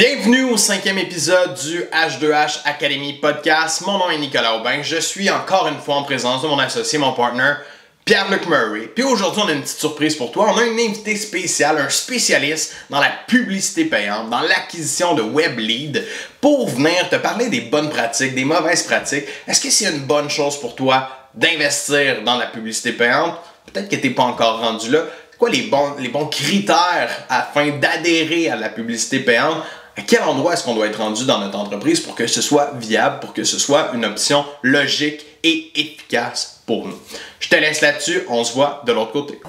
Bienvenue au cinquième épisode du H2H Academy Podcast. Mon nom est Nicolas Aubin. Je suis encore une fois en présence de mon associé, mon partner, Pierre-Luc Murray. Puis aujourd'hui, on a une petite surprise pour toi. On a un invité spécial, un spécialiste dans la publicité payante, dans l'acquisition de web lead, pour venir te parler des bonnes pratiques, des mauvaises pratiques. Est-ce que c'est une bonne chose pour toi d'investir dans la publicité payante? Peut-être que tu n'es pas encore rendu là. Quoi les bons critères afin d'adhérer à la publicité payante? À quel endroit est-ce qu'on doit être rendu dans notre entreprise pour que ce soit viable, pour que ce soit une option logique et efficace pour nous? Je te laisse là-dessus, on se voit de l'autre côté.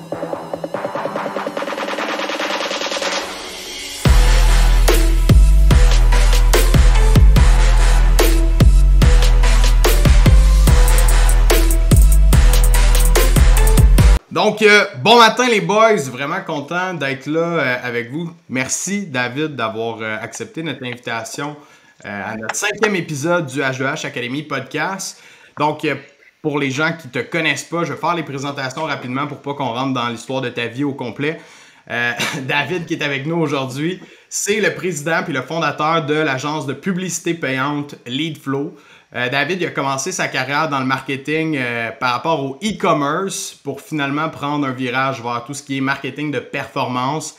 Donc, euh, bon matin les boys, vraiment content d'être là euh, avec vous. Merci David d'avoir euh, accepté notre invitation à notre cinquième épisode du H2H Academy podcast. Donc, pour les gens qui ne te connaissent pas, je vais faire les présentations rapidement pour pas qu'on rentre dans l'histoire de ta vie au complet. David qui est avec nous aujourd'hui, c'est le président puis le fondateur de l'agence de publicité payante Leadflow. Euh, David a commencé sa carrière dans le marketing euh, par rapport au e-commerce pour finalement prendre un virage vers tout ce qui est marketing de performance,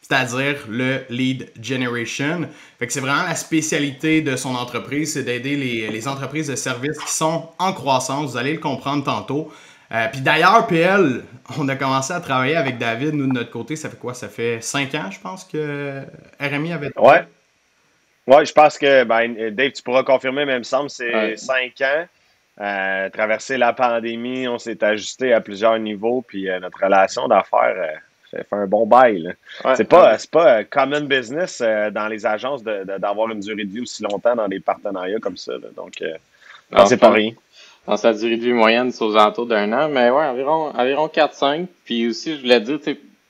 c'est-à-dire le lead generation. Fait que c'est vraiment la spécialité de son entreprise, c'est d'aider les, entreprises de services qui sont en croissance. Vous allez le comprendre tantôt. Euh, puis d'ailleurs, PL, on a commencé à travailler avec David, nous de notre côté, ça fait quoi? Ça fait cinq ans, je pense, que RMI avait... Ouais, oui, je pense que, ben, Dave, tu pourras confirmer, mais il me semble c'est cinq ans. Euh, traverser la pandémie, on s'est ajusté à plusieurs niveaux, puis euh, notre relation d'affaires euh, fait, un bon bail. c'est pas, pas common business dans les agences d'avoir une durée de vie aussi longtemps dans des partenariats comme ça. Donc, c'est pas rien. Dans sa durée de vie moyenne, c'est aux alentours d'un an, mais ouais, environ, environ 4-5. Puis aussi, je voulais dire,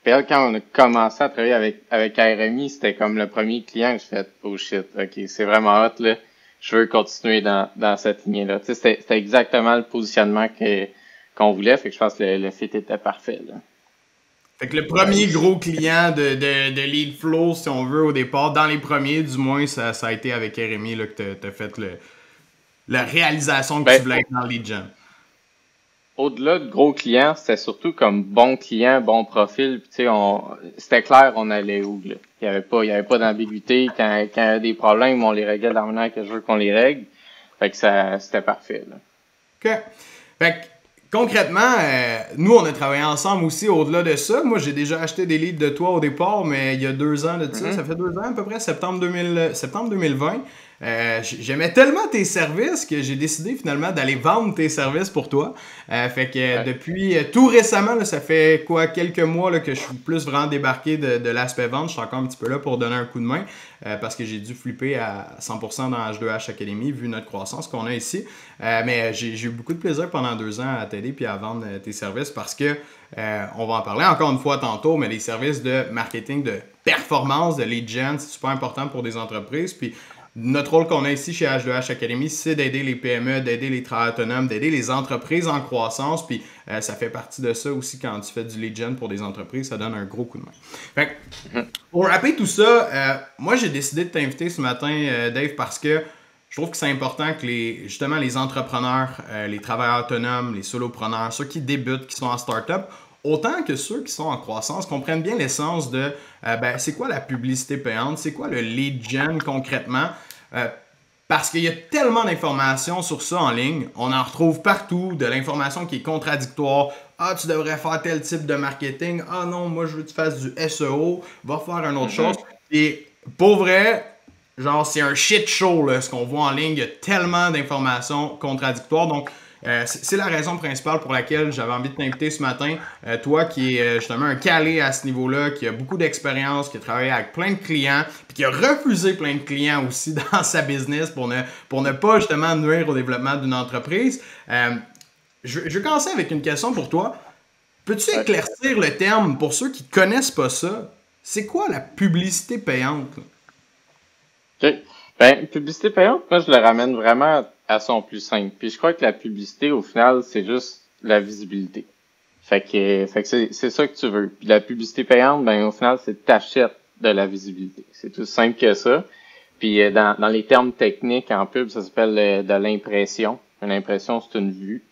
tu sais, quand on a commencé à travailler avec, avec RMI, c'était comme le premier client que je fais oh shit, ok, c'est vraiment hot, là. Je veux continuer dans, dans cette lignée-là. C'était, c'était exactement le positionnement que, qu'on voulait, fait que je pense que le, le fit était parfait, là. Fait que le premier gros client de, de, de Lead Flow, si on veut, au départ, dans les premiers, du moins, ça, ça a été avec RMI là, que tu as fait le, la réalisation que ben, tu voulais être dans Lead Gen au-delà de gros clients, c'était surtout comme bon client, bon profil. Puis, on, c'était clair, on allait où. Là. Il n'y avait pas, il y avait pas d'ambiguïté. Quand, quand il y a des problèmes, on les réglait de la manière que je veux qu'on les règle. Fait que ça, c'était parfait. Là. OK. Fait que, concrètement, euh, nous, on a travaillé ensemble aussi au-delà de ça. Moi, j'ai déjà acheté des livres de toi au départ, mais il y a deux ans de ça. Mm-hmm. Ça fait deux ans à peu près, septembre, 2000, septembre 2020. Euh, j'aimais tellement tes services que j'ai décidé finalement d'aller vendre tes services pour toi. Euh, fait que depuis euh, tout récemment, ça fait quoi quelques mois là, que je suis plus vraiment débarqué de, l'aspect vente. Je suis encore un petit peu là pour donner un coup de main parce que j'ai dû flipper à 100% dans H2H Academy vu notre croissance qu'on a ici. mais j'ai eu beaucoup de plaisir pendant deux ans à t'aider puis à vendre tes services parce que on va en parler encore une fois tantôt, mais les services de marketing de performance, de lead gen, c'est super important pour des entreprises. Puis notre rôle qu'on a ici chez H2H Academy, c'est d'aider les PME, d'aider les travailleurs autonomes, d'aider les entreprises en croissance. Puis euh, ça fait partie de ça aussi quand tu fais du lead gen pour des entreprises, ça donne un gros coup de main. Fait mhm. pour rappeler tout ça, euh, moi j'ai décidé de t'inviter ce matin, euh, Dave, parce que je trouve que c'est important que les, justement les entrepreneurs, les travailleurs autonomes, les solopreneurs, ceux qui débutent, qui sont en start-up, autant que ceux qui sont en croissance comprennent bien l'essence de euh, ben, c'est quoi la publicité payante, c'est quoi le lead gen concrètement. Euh, parce qu'il y a tellement d'informations sur ça en ligne, on en retrouve partout, de l'information qui est contradictoire. Ah, tu devrais faire tel type de marketing. Ah non, moi je veux que tu fasses du SEO, va faire une autre mm-hmm. chose. Et pour vrai, genre c'est un shit show ce qu'on voit en ligne. Il y a tellement d'informations contradictoires. Donc, euh, c'est la raison principale pour laquelle j'avais envie de t'inviter ce matin. Euh, toi qui es euh, justement un calé à ce niveau-là, qui a beaucoup d'expérience, qui a travaillé avec plein de clients, puis qui a refusé plein de clients aussi dans sa business pour ne, pour ne pas justement nuire au développement d'une entreprise. je, je vais commencer avec une question pour toi. Peux-tu éclaircir le terme pour ceux qui ne connaissent pas ça? C'est quoi la publicité payante? OK. Ben, publicité payante, moi, je le ramène vraiment à son plus simple. Puis je crois que la publicité, au final, c'est juste la visibilité. Fait que, fait que c'est ça que tu veux. Puis la publicité payante, ben au final, c'est t'achètes de la visibilité. C'est tout simple que ça. Puis dans, dans les termes techniques en pub, ça s'appelle de l'impression. Une impression, c'est une vue.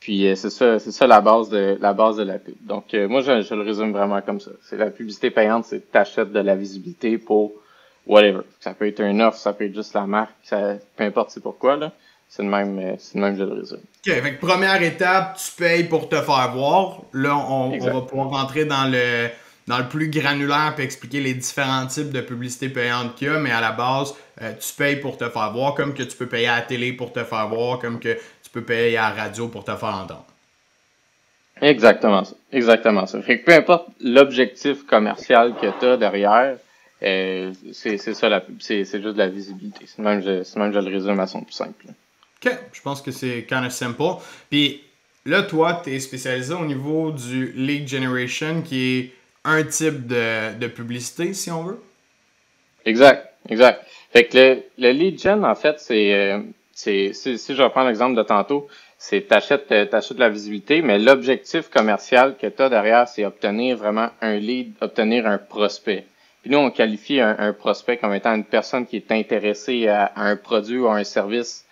Puis c'est ça, c'est ça la base de la base de la pub. Donc moi je, je, le résume vraiment comme ça. C'est la publicité payante, c'est t'achètes de la visibilité pour whatever. Ça peut être un offre, ça peut être juste la marque, ça, peu importe c'est pourquoi là. C'est le même, euh, c'est le même jeu de réseau. OK, fait première étape, tu payes pour te faire voir. Là, on, va pouvoir rentrer dans le, dans le plus granulaire et expliquer les différents types de publicité payante qu'il y a, mais à la base, euh, tu payes pour te faire voir, comme que tu peux payer à la télé pour te faire voir, comme que tu peux payer à la radio pour te faire entendre. Exactement ça. Exactement ça. Fait que peu importe l'objectif commercial que tu as derrière, euh, c'est ça la c'est juste de la visibilité. C'est même, je, même je le résume à son plus simple. Je pense que c'est kind of simple. Puis là, toi, tu es spécialisé au niveau du lead generation, qui est un type de, publicité, si on veut. Exact, exact. Fait que le, le lead gen, en fait, c'est, euh, si je reprends l'exemple de tantôt, c'est t'achètes, euh, t'achètes de la visibilité, mais l'objectif commercial que tu as derrière, c'est obtenir vraiment un lead, obtenir un prospect. Puis nous, on qualifie un, prospect comme étant une personne qui est intéressée à, un produit ou à un service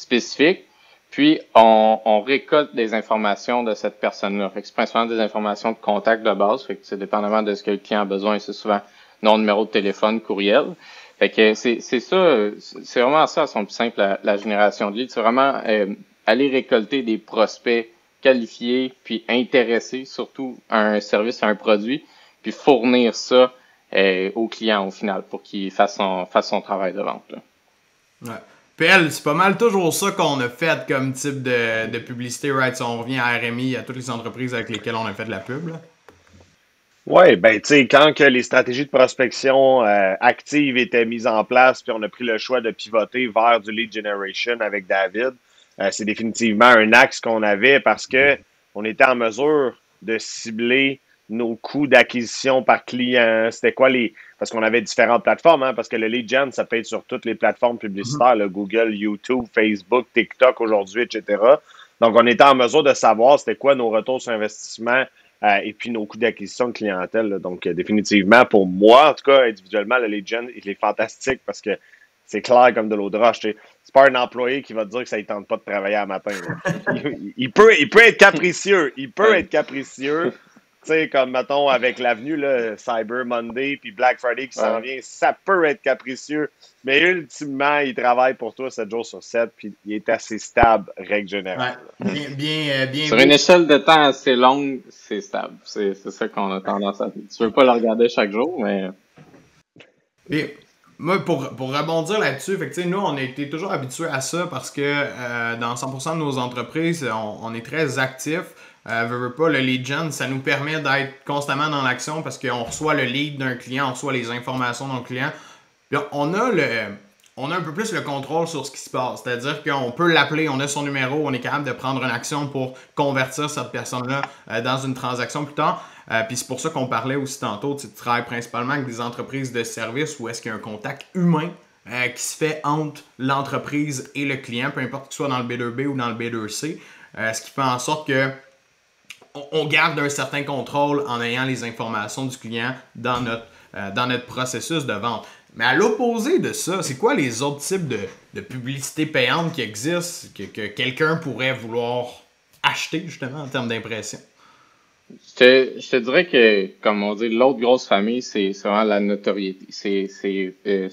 spécifique. Puis on, récolte des informations de cette personne-là. Fait que c'est principalement des informations de contact de base. Fait que c'est dépendamment de ce que le client a besoin. C'est souvent nom, numéro de téléphone, courriel. Fait que c'est, c'est ça, c'est vraiment ça, son plus simple, la, génération de leads. C'est vraiment euh, aller récolter des prospects qualifiés, puis intéressés surtout à un service, à un produit, puis fournir ça euh, au client au final pour qu'il fasse son, fasse son travail de vente. Ouais. C'est pas mal toujours ça qu'on a fait comme type de, de, publicité, right? Si on revient à RMI, à toutes les entreprises avec lesquelles on a fait de la pub. Oui, ben tu sais, quand que les stratégies de prospection euh, actives étaient mises en place, puis on a pris le choix de pivoter vers du lead generation avec David, euh, c'est définitivement un axe qu'on avait parce que on était en mesure de cibler nos coûts d'acquisition par client, c'était quoi les. Parce qu'on avait différentes plateformes, hein, parce que le lead gen, ça peut être sur toutes les plateformes publicitaires, le Google, YouTube, Facebook, TikTok aujourd'hui, etc. Donc, on était en mesure de savoir c'était quoi nos retours sur investissement euh, et puis nos coûts d'acquisition de clientèle. Donc, euh, définitivement, pour moi, en tout cas, individuellement, le lead gen, il est fantastique parce que c'est clair comme de l'eau de roche. C'est pas un employé qui va te dire que ça ne tente pas de travailler à matin. Il, peut, il peut être capricieux. Il peut être capricieux. Tu sais, comme mettons avec l'avenue, Cyber Monday puis Black Friday qui s'en vient, ça peut être capricieux. Mais ultimement, il travaille pour toi 7 jours sur 7 puis il est assez stable, règle générale. Bien, bien, bien, Sur une échelle de temps assez longue, c'est stable. C'est ça qu'on a tendance à faire. Tu veux pas le regarder chaque jour, mais. Et moi, pour, pour rebondir là-dessus, nous, on a été toujours habitués à ça parce que euh, dans 100% de nos entreprises, on, on est très actifs. Euh, pas, le lead gen, ça nous permet d'être constamment dans l'action parce qu'on reçoit le lead d'un client, on reçoit les informations d'un client. on a le. On a un peu plus le contrôle sur ce qui se passe. C'est-à-dire qu'on peut l'appeler, on a son numéro, on est capable de prendre une action pour convertir cette personne-là euh, dans une transaction plus tard. Euh, puis c'est pour ça qu'on parlait aussi tantôt, tu travailles principalement avec des entreprises de services où est-ce qu'il y a un contact humain euh, qui se fait entre l'entreprise et le client, peu importe que ce soit dans le B2B ou dans le B2C. ce qui fait en sorte que on garde un certain contrôle en ayant les informations du client dans notre, euh, dans notre processus de vente. Mais à l'opposé de ça, c'est quoi les autres types de, de publicité payante qui existent que, quelqu'un pourrait vouloir acheter justement en termes d'impression? Je te, dirais que, comme on dit, l'autre grosse famille, c'est vraiment la notoriété. C'est euh,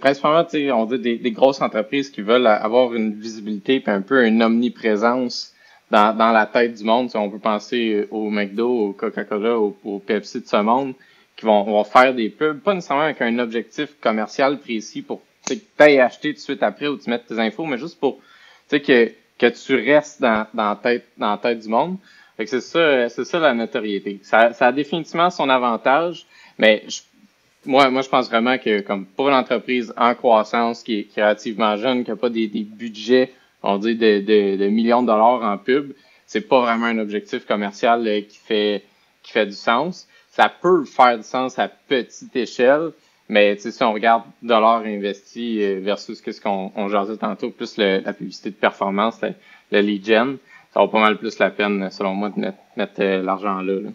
principalement, on dit des, des, grosses entreprises qui veulent avoir une visibilité et un peu une omniprésence dans, dans la tête du monde. on peut penser au McDo, au Coca-Cola, au, Pepsi de ce monde, qui vont, vont faire des pubs, pas nécessairement avec un objectif commercial précis pour que tu acheter tout de suite après ou tu mettes tes infos, mais juste pour que, que tu restes dans, dans, la tête, dans la tête du monde. c'est ça, c'est ça la notoriété. Ça, ça a définitivement son avantage, mais moi, moi, je pense vraiment que comme pour une entreprise en croissance qui est, qui relativement jeune, qui n'a pas des, des budgets on dit de, de, de, millions de dollars en pub, c'est pas vraiment un objectif commercial euh, qui fait du sens. Ça peut faire du sens à petite échelle, mais si on regarde dollars investis euh, versus ce qu'on on jasait tantôt, plus la publicité de performance, le, lead gen, ça vaut pas mal plus la peine, selon moi, de mettre, euh, l'argent là.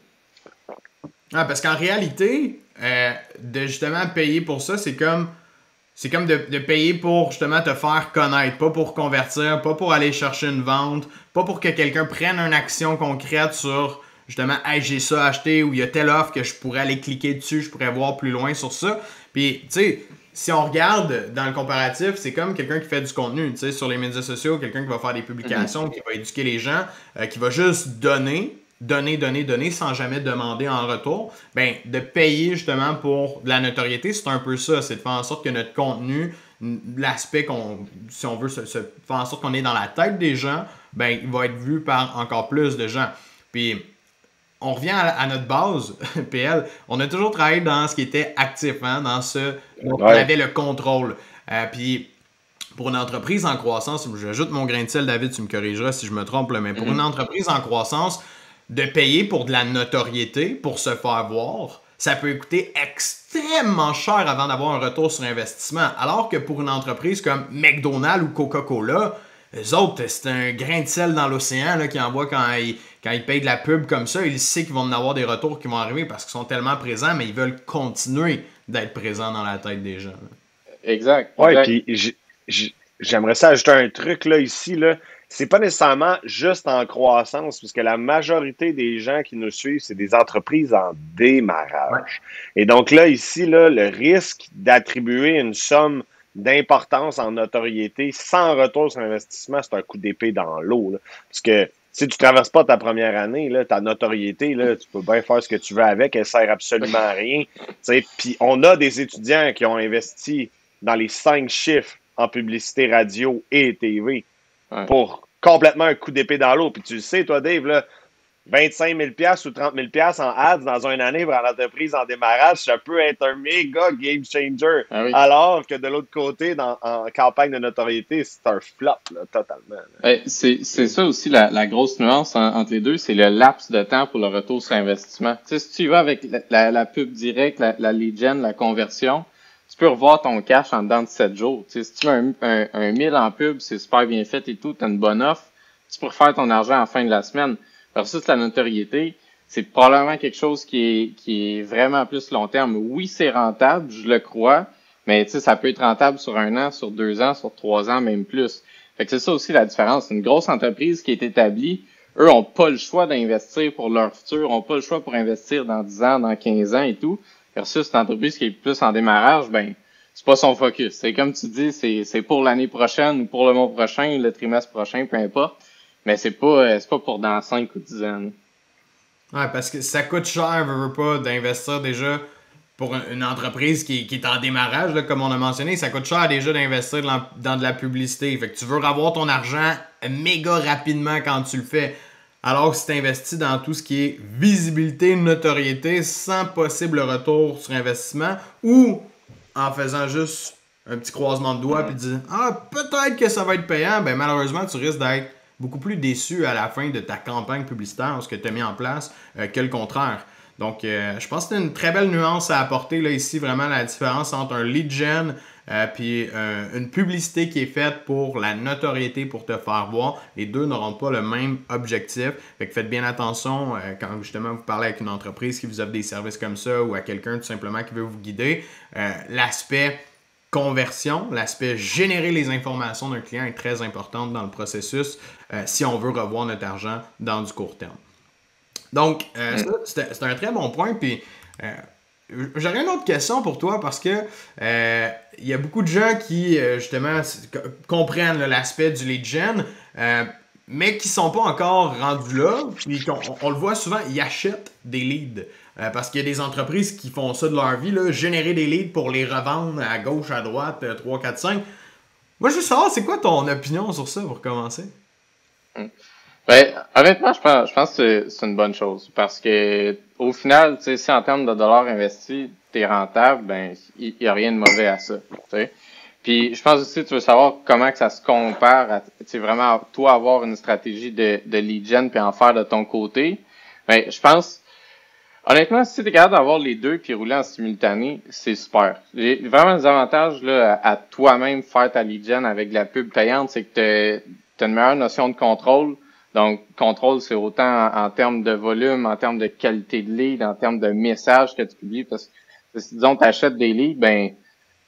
Ah, parce qu'en réalité, de justement payer pour ça, c'est comme c'est comme de, payer pour justement te faire connaître, pas pour convertir, pas pour aller chercher une vente, pas pour que quelqu'un prenne une action concrète sur justement, hey, j'ai ça acheté ou il y a telle offre que je pourrais aller cliquer dessus, je pourrais voir plus loin sur ça. Puis, tu sais, si on regarde dans le comparatif, c'est comme quelqu'un qui fait du contenu, tu sais, sur les médias sociaux, quelqu'un qui va faire des publications, mhm. qui va éduquer les gens, euh, qui va juste donner, donner, donner, donner sans jamais demander en retour, ben, de payer justement pour de la notoriété, c'est un peu ça. C'est de faire en sorte que notre contenu, l'aspect qu'on, si on veut se, faire en sorte qu'on est dans la tête des gens, ben, il va être vu par encore plus de gens. Puis, on revient à, notre base, PL. On a toujours travaillé dans ce qui était actif, hein, dans ce on avait le contrôle. Euh, puis, pour une entreprise en croissance, j'ajoute mon grain de sel, David, tu me corrigeras si je me trompe, mais pour mhm. une entreprise en croissance, de payer pour de la notoriété, pour se faire voir, ça peut coûter extrêmement cher avant d'avoir un retour sur investissement. Alors que pour une entreprise comme McDonald's ou Coca-Cola, les autres, c'est un grain de sel dans l'océan qui envoie quand ils, quand ils payent de la pub comme ça. Ils savent qu'ils vont en avoir des retours qui vont arriver parce qu'ils sont tellement présents, mais ils veulent continuer d'être présents dans la tête des gens. Exact. Ouais, puis j'aimerais ça ajouter un truc là, ici. Là c'est pas nécessairement juste en croissance, puisque la majorité des gens qui nous suivent, c'est des entreprises en démarrage. Et donc là, ici, là, le risque d'attribuer une somme d'importance en notoriété sans retour sur investissement, c'est un coup d'épée dans l'eau. Parce que si tu traverses pas ta première année, là, ta notoriété, là, tu peux bien faire ce que tu veux avec, elle sert absolument à rien. Puis on a des étudiants qui ont investi dans les cinq chiffres en publicité radio et TV pour complètement un coup d'épée dans l'eau. Puis tu le sais, toi, Dave, là, 25 000 ou 30 000 en ads dans une année pour une entreprise en démarrage, ça peut être un méga game changer. Ah Alors que de l'autre côté, dans, en campagne de notoriété, c'est un flop, totalement. c'est ça aussi la, grosse nuance entre les deux, c'est le laps de temps pour le retour sur investissement. Tu sais, si tu vas avec la, pub directe, la, la lead gen, la conversion, tu peux revoir ton cash en dedans de 7 jours. si tu mets un, un, 1000 en pub, c'est super bien fait et tout, tu as une bonne offre, tu peux refaire ton argent la fin de la semaine. Versus la notoriété, c'est probablement quelque chose qui est, qui est vraiment plus long terme. Oui, c'est rentable, je le crois, mais ça peut être rentable sur un an, sur deux ans, sur trois ans, même plus. Fait que c'est ça aussi la différence. Une grosse entreprise qui est établie, eux ont pas le choix d'investir pour leur futur, ont pas le choix pour investir dans 10 ans, dans 15 ans et tout. Versus une entreprise qui est plus en démarrage, ben, c'est pas son focus. C'est comme tu dis, c'est, pour l'année prochaine ou pour le mois prochain, le trimestre prochain, peu importe. Mais c'est pas, euh, pas pour dans 5 ou 10 ans. Ouais, parce que ça coûte cher, veux, veux pas, d'investir déjà pour une entreprise qui, qui est en démarrage, là, comme on a mentionné, ça coûte cher déjà d'investir dans, de la publicité. Fait que tu veux avoir ton argent méga rapidement quand tu le fais. Alors que si tu investis dans tout ce qui est visibilité, notoriété, sans possible retour sur investissement, ou en faisant juste un petit croisement de doigts puis dire Ah, peut-être que ça va être payant, ben malheureusement, tu risques d'être beaucoup plus déçu à la fin de ta campagne publicitaire, ce que tu as mis en place, euh, que le contraire. Donc, euh, je pense que c'est une très belle nuance à apporter là ici, vraiment la différence entre un lead gen euh, puis euh, une publicité qui est faite pour la notoriété, pour te faire voir. Les deux n'auront pas le même objectif. Fait que faites bien attention quand justement vous parlez avec une entreprise qui vous offre des services comme ça ou à quelqu'un tout simplement qui veut vous guider. L'aspect conversion, l'aspect générer les informations d'un client est très important dans le processus si on veut revoir notre argent dans du court terme. Donc, euh, c'est un très bon point. Puis, euh, j'aurais une autre question pour toi parce que euh, il y a beaucoup de gens qui, justement, comprennent l'aspect du lead gen, mais qui sont pas encore rendus là. Puis, on, le voit souvent, ils achètent des leads. parce qu'il y a des entreprises qui font ça de leur vie, générer des leads pour les revendre à gauche, à droite, 3, 4, 5. Moi, je veux savoir, c'est quoi ton opinion sur ça pour commencer? Ben, honnêtement, je pense, je pense que c'est une bonne chose. Parce que au final, tu sais, si en termes de dollars investis, t'es rentable, ben, il n'y a rien de mauvais à ça. sais. Puis je pense aussi tu veux savoir comment que ça se compare à vraiment toi avoir une stratégie de, de lead gen puis en faire de ton côté. Ben, je pense honnêtement, si tu es capable d'avoir les deux puis rouler en simultané, c'est super. Vraiment les avantages là, à, toi-même faire ta lead gen avec la pub payante, c'est que tu as une meilleure notion de contrôle donc, contrôle, c'est autant en, termes de volume, en termes de qualité de lead, en termes de messages que tu publies. Parce que si, disons, tu achètes des leads, ben,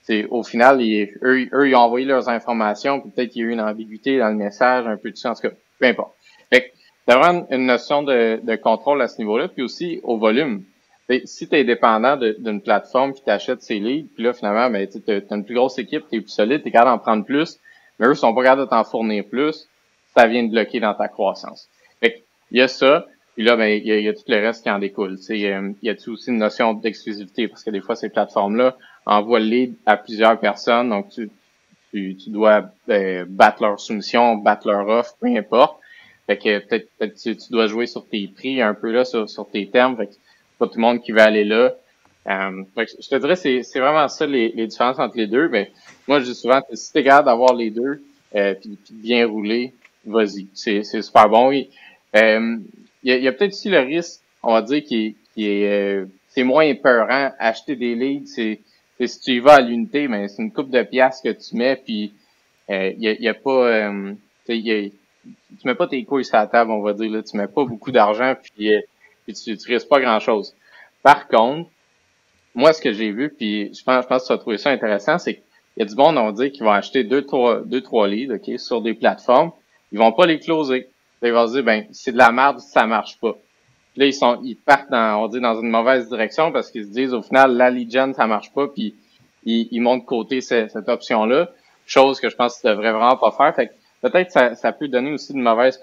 c'est au final, eux, eux, ils ont envoyé leurs informations, peut-être qu'il y a eu une ambiguïté dans le message, un peu de ça, en tout cas, peu importe. Fait d'avoir une notion de, de contrôle à ce niveau-là, puis aussi au volume. si tu es dépendant d'une plateforme qui t'achète ses leads, puis là, finalement, ben, tu as une plus grosse équipe, tu es plus solide, tu es capable d'en prendre plus, mais eux sont pas capables de t'en fournir plus, ça vient de bloquer dans ta croissance. Fait il y a ça, puis là, ben, il y a, tout le reste qui en découle. Il y a aussi une notion d'exclusivité, parce que des fois, ces plateformes-là envoient le lead à plusieurs personnes, donc tu, tu, tu dois ben, battre leur soumission, battre leur offre, peu importe. Fait que peut-être peut tu, tu, dois jouer sur tes prix un peu là, sur, sur tes termes. Fait que pas tout le monde qui va aller là. Euh, je te dirais, c'est, vraiment ça les, les, différences entre les deux. Mais moi, je dis souvent, si t'es capable d'avoir les deux, euh, puis, bien rouler, vas-y. C'est, c'est super bon. Il euh, y a, y a peut-être aussi le risque, on va dire, qui, qui est euh, c'est moins épeurant. Acheter des leads, c'est, si tu y vas à l'unité, mais c'est une coupe de pièces que tu mets, puis il y, a, y a pas y a, tu mets pas tes couilles sur la table, on va dire, là, tu mets pas beaucoup d'argent, puis, euh, puis tu, tu risques pas grand-chose. Par contre, moi, ce que j'ai vu, puis je pense, je pense que tu as trouvé ça intéressant, c'est qu'il y a du monde, on va dire, qui vont acheter deux, trois, deux, trois leads, OK, sur des plateformes. Ils vont pas les closer. ils vont se dire, ben, c'est de la merde, ça marche pas. là, ils sont, ils partent dans, on dit, dans une mauvaise direction parce qu'ils se disent, au final, la lead gen, ça marche pas, puis ils, ils montent de côté cette, cette option-là. Chose que je pense qu'ils devraient vraiment pas faire. Fait peut-être ça, ça peut donner aussi une mauvaise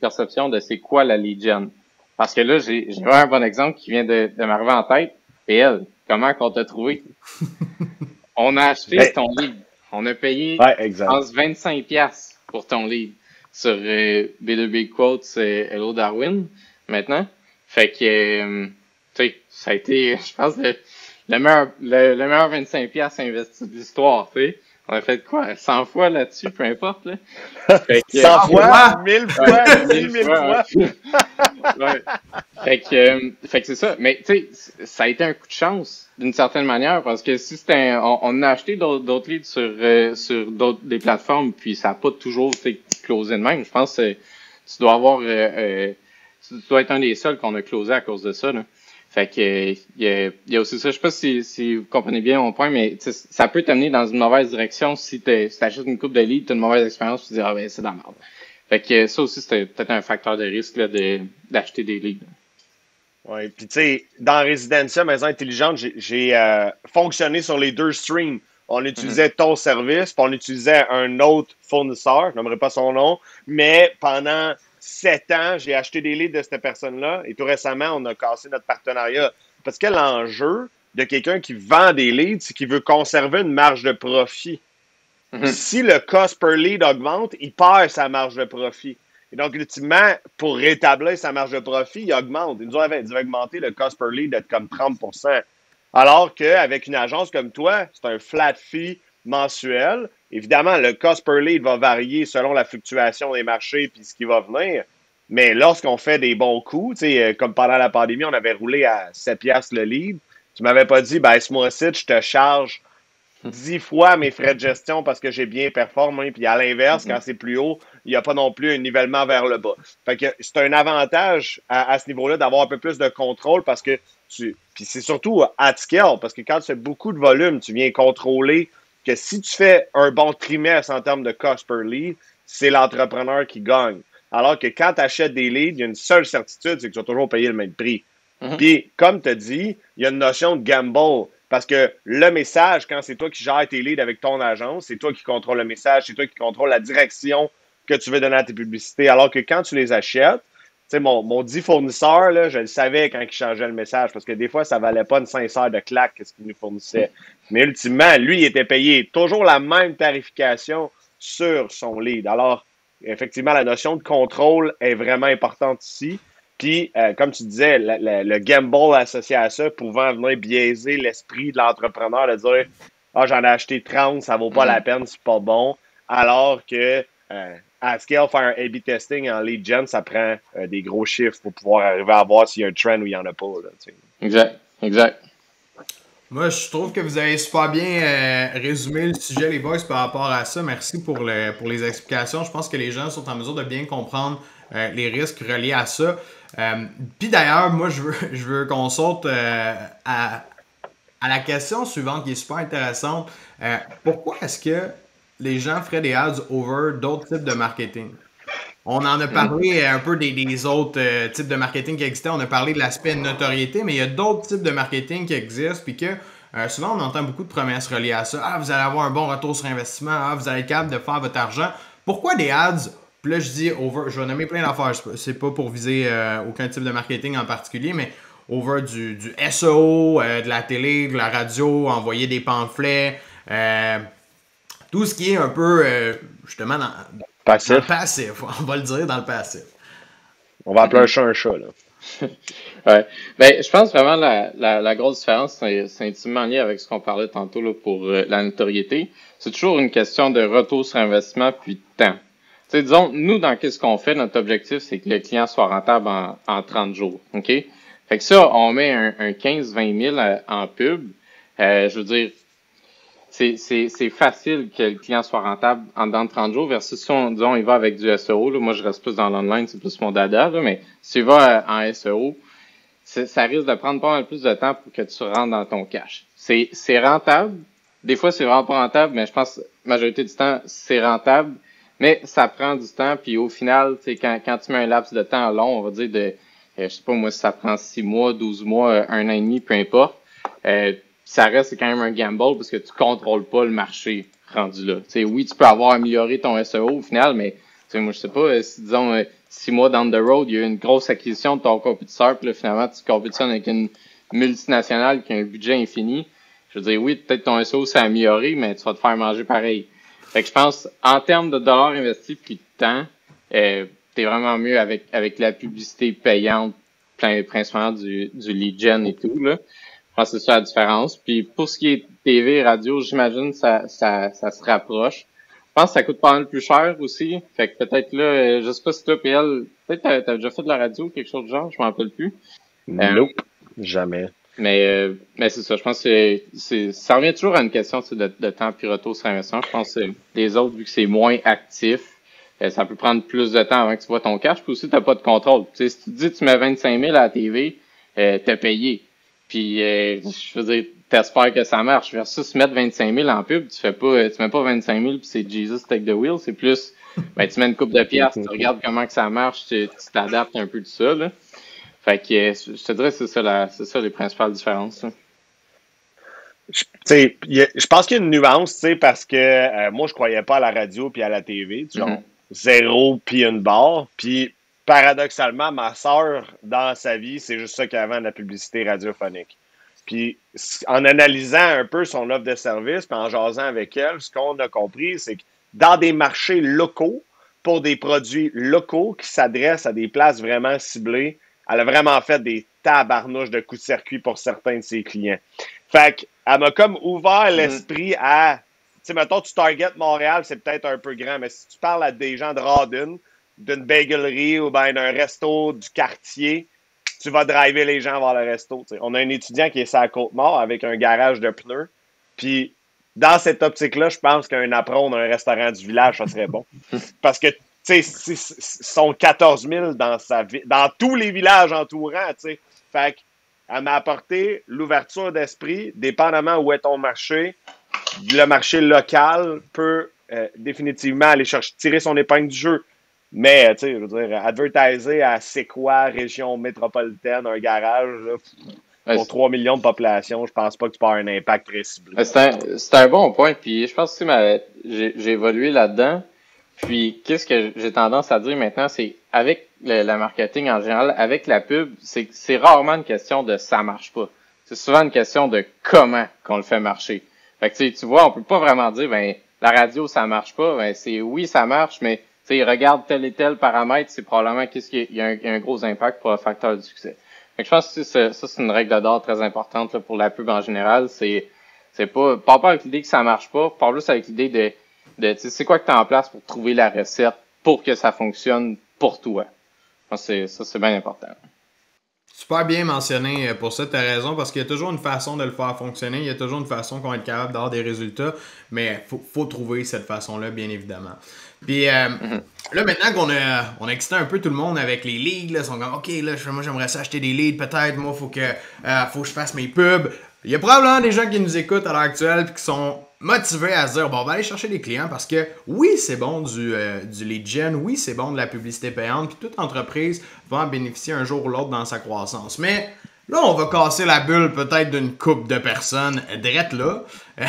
perception de c'est quoi la gen. Parce que là, j'ai un bon exemple qui vient de, de m'arriver en tête. PL, comment qu'on t'a trouvé? On a acheté ben, ton lead. On a payé ouais, 25$ pour ton lead sur euh, B2B Quotes et Hello Darwin maintenant. Fait que, euh, tu sais, ça a été, je pense, le, meilleur, le, le meilleur 25$ investi de l'histoire, tu sais. On a fait quoi? 100 fois là-dessus, peu importe. Là. Fait que, 100 fois? 1000 fois? 1000 fois? ouais. Fait que, euh, fait que c'est ça. Mais tu sais, ça a été un coup de chance d'une certaine manière parce que si c'était on, on, a acheté d'autres leads sur euh, sur d'autres des plateformes puis ça n'a pas toujours été closé de même. Je pense que tu dois avoir euh, tu dois être un des seuls qu'on a closé à cause de ça. Là. Fait que il y a, aussi ça. Je sais pas si, si vous comprenez bien mon point, mais ça peut t'amener dans une mauvaise direction si tu achètes une coupe de lead, tu as une mauvaise expérience, tu te dis ah ben c'est dans la merde. Fait que ça aussi, c'était peut-être un facteur de risque là, de, d'acheter des leads. Oui, puis tu sais, dans Residencia, Maison Intelligente, j'ai euh, fonctionné sur les deux streams. On utilisait mm-hmm. ton service, puis on utilisait un autre fournisseur, je n'aimerais pas son nom, mais pendant sept ans, j'ai acheté des leads de cette personne-là et tout récemment, on a cassé notre partenariat. Parce que l'enjeu de quelqu'un qui vend des leads, c'est qu'il veut conserver une marge de profit. Mhm. Si le cost per lead augmente, il perd sa marge de profit. Et donc, ultimement, pour rétablir sa marge de profit, il augmente. Il nous avait augmenter le cost per lead d'être comme 30% Alors qu'avec une agence comme toi, c'est un flat fee mensuel. Évidemment, le cost per lead va varier selon la fluctuation des marchés puis ce qui va venir. Mais lorsqu'on fait des bons coups, euh, comme pendant la pandémie, on avait roulé à 7 piastres le lead, tu m'avais pas dit, ben, ce mois-ci, je te charge 10 fois mes frais de gestion parce que j'ai bien performé. Puis à l'inverse, quand c'est plus haut, il n'y a pas non plus un nivellement vers le bas. Fait c'est un avantage à, ce niveau-là d'avoir un peu plus de contrôle parce que. Puis c'est surtout at scale, parce que quand tu fais beaucoup de volume, tu viens contrôler que si tu fais un bon trimestre en termes de cost per lead, c'est l'entrepreneur qui gagne. Alors que quand tu achètes des leads, il y a une seule certitude, c'est que tu vas toujours payer le même prix. Mhm. Puis, comme tu as dit, il y a une notion de gamble. Parce que le message, quand c'est toi qui gères tes leads avec ton agence, c'est toi qui contrôle le message, c'est toi qui contrôle la direction que tu veux donner à tes publicités. Alors que quand tu les achètes, sais, mon, mon dit fournisseur, là, je le savais quand il changeait le message, parce que des fois, ça valait pas une sincère de claque ce qu'il nous fournissait. Mais ultimement, lui, il était payé toujours la même tarification sur son lead. Alors, effectivement, la notion de contrôle est vraiment importante ici. Puis, euh, comme tu disais, le, gamble associé à ça pouvant venir biaiser l'esprit de l'entrepreneur de dire Ah, j'en ai acheté 30, ça vaut pas la mm-hmm. peine, c'est pas bon. Alors que euh, à scale, faire un A-B testing en lead gen, ça prend euh, des gros chiffres pour pouvoir arriver à voir s'il y a un trend ou il n'y en a pas. exact, exact. Moi, je trouve que vous avez super bien euh, résumé le sujet, les boys, par rapport à ça. Merci pour, le, pour les explications. Je pense que les gens sont en mesure de bien comprendre euh, les risques reliés à ça. Puis d'ailleurs, moi, je veux, je veux qu'on saute à, à la question suivante qui est super intéressante. Euh, pourquoi est-ce que les gens feraient des ads over d'autres types de marketing? On en a parlé un peu des, autres euh, types de marketing qui existaient. On a parlé de l'aspect notoriété, mais il y a d'autres types de marketing qui existent. Puis que euh, souvent, on entend beaucoup de promesses reliées à ça. Ah, vous allez avoir un bon retour sur investissement. Ah, vous allez être capable de faire votre argent. Pourquoi des ads? Puis là, je dis over. Je vais nommer plein d'affaires. C'est pas pour viser euh, aucun type de marketing en particulier, mais over du, du SEO, de la télé, de la radio, envoyer des pamphlets. Tout ce qui est un peu, justement, dans, Passif. passif, on va le dire dans le passif. On va appeler un chat un chat, là. ouais. Ben, je pense vraiment la, la, la grosse différence, c'est intimement lié avec ce qu'on parlait tantôt là, pour euh, la notoriété. C'est toujours une question de retour sur investissement puis de temps. sais, disons, nous, dans qu'est-ce qu'on fait, notre objectif, c'est que le client soit rentable en, en 30 jours. OK? Fait que ça, on met un, un 15-20 000 euh, en pub. Euh, je veux dire, c'est facile que le client soit rentable en dans 30 jours versus si on, disons, il va avec du SEO. Là, moi, je reste plus dans l'online, c'est plus mon dada, là, mais si il va en SEO, ça risque de prendre pas mal plus de temps pour que tu rentres dans ton cash. C'est rentable. Des fois, c'est vraiment pas rentable, mais je pense majorité du temps, c'est rentable. Mais ça prend du temps, puis au final, quand, quand tu mets un laps de temps long, on va dire de, euh, je sais pas moi, si ça prend 6 mois, 12 mois, un an et demi, peu importe, euh, ça reste quand même un gamble parce que tu contrôles pas le marché rendu là. sais, oui, tu peux avoir amélioré ton SEO au final, mais moi, je sais pas, euh, si disons euh, six mois down the road, il y a eu une grosse acquisition de ton compétiteur, puis là, finalement, tu compétitionnes avec une multinationale qui a un budget infini. Je veux dire, oui, peut-être ton SEO s'est amélioré, mais tu vas te faire manger pareil. Fait que je pense, en termes de dollars investis puis de temps, euh, t'es vraiment mieux avec avec la publicité payante, principalement du, du lead gen et tout, là. Je pense que c'est ça la différence. Puis pour ce qui est TV, radio, j'imagine ça, ça, ça se rapproche. Je pense que ça coûte pas mal plus cher aussi. Fait que peut-être là, euh, je sais pas si toi, PL, peut-être t'as, t'as déjà fait de la radio ou quelque chose de genre, je m'en rappelle plus. Euh, nope, jamais. Mais, euh, mais c'est ça, je pense que c'est, ça revient toujours à une question de, de temps puis retour sur investissement. Je pense que les autres, vu que c'est moins actif, ça peut prendre plus de temps avant que tu vois ton cash. Puis aussi, t'as pas de contrôle. Tu sais, si tu dis tu mets 25 000 à la TV, euh, t'as payé. Puis, euh, je veux dire, t'espères que ça marche. Versus mettre 25 000 en pub, tu fais pas, tu mets pas 25 000 puis c'est Jesus take the wheel. C'est plus, ben, tu mets une coupe de pièces, tu regardes comment que ça marche, tu t'adaptes un peu de ça, là. Fait que, euh, je te dirais, c'est ça, la, c'est ça les principales différences, Je, je pense qu'il y a une nuance, parce que euh, moi, je croyais pas à la radio puis à la TV, genre mm-hmm. zéro puis une barre. Puis paradoxalement, ma sœur, dans sa vie, c'est juste ça qu'elle vend de la publicité radiophonique. Puis en analysant un peu son offre de service, puis en jasant avec elle, ce qu'on a compris, c'est que dans des marchés locaux, pour des produits locaux qui s'adressent à des places vraiment ciblées, elle a vraiment fait des tabarnouches de coups de circuit pour certains de ses clients. Fait qu'elle m'a comme ouvert mm-hmm. l'esprit à, tu sais, mettons, tu target Montréal, c'est peut-être un peu grand, mais si tu parles à des gens de Rawdon, d'une bagelerie ou ben d'un resto du quartier, tu vas driver les gens vers le resto. On a un étudiant qui est sur la Côte-Nord avec un garage de pneus. Puis dans cette optique-là, je pense qu'un apron d'un restaurant du village, ça serait bon. Parce que tu sais, sont 14 000 dans sa dans tous les villages entourants, tu sais. Fait qu'elle m'a apporté l'ouverture d'esprit, dépendamment où est ton marché. Le marché local peut euh, définitivement aller chercher, tirer son épingle du jeu. Mais, tu sais, je veux dire, advertiser à c'est quoi, région métropolitaine, un garage, pour 3 millions de population, je pense pas que tu peux avoir un impact très ciblé. C'est un, un, bon point. Puis je pense que j'ai évolué là-dedans. Puis qu'est-ce que j'ai tendance à dire maintenant, c'est avec le, marketing en général, avec la pub, c'est c'est rarement une question de ça marche pas. C'est souvent une question de comment qu'on le fait marcher. Fait que tu vois, on peut pas vraiment dire ben la radio ça marche pas. Ben c'est oui ça marche, mais sais, regarde tel et tel paramètre, c'est probablement qu'est-ce y, a un, gros impact pour un facteur de succès. je pense que ça, c'est une règle d'or très importante pour la pub en général. C'est c'est pas pas avec l'idée que ça marche pas, pas plus avec l'idée de de c'est quoi que tu as en place pour trouver la recette pour que ça fonctionne pour toi? Pense que ça c'est bien important. Super bien mentionné euh, pour ça, tu raison, parce qu'il y a toujours une façon de le faire fonctionner, il y a toujours une façon qu'on va être capable d'avoir des résultats, mais il faut, faut, trouver cette façon-là, bien évidemment. Puis euh, mhm. là, maintenant qu'on a, on a excité un peu tout le monde avec les leads, là, ils sont comme, OK, là, moi, j'aimerais ça acheter des leads, peut-être, moi, faut que, euh, faut que je fasse mes pubs. il y a probablement des gens qui nous écoutent à l'heure actuelle et qui sont motivés à se dire bon, on va aller chercher des clients parce que oui, c'est bon du, euh, du lead gen, oui, c'est bon de la publicité payante, puis toute entreprise va en bénéficier un jour ou l'autre dans sa croissance. Mais là, on va casser la bulle peut-être d'une coupe de personnes drette là.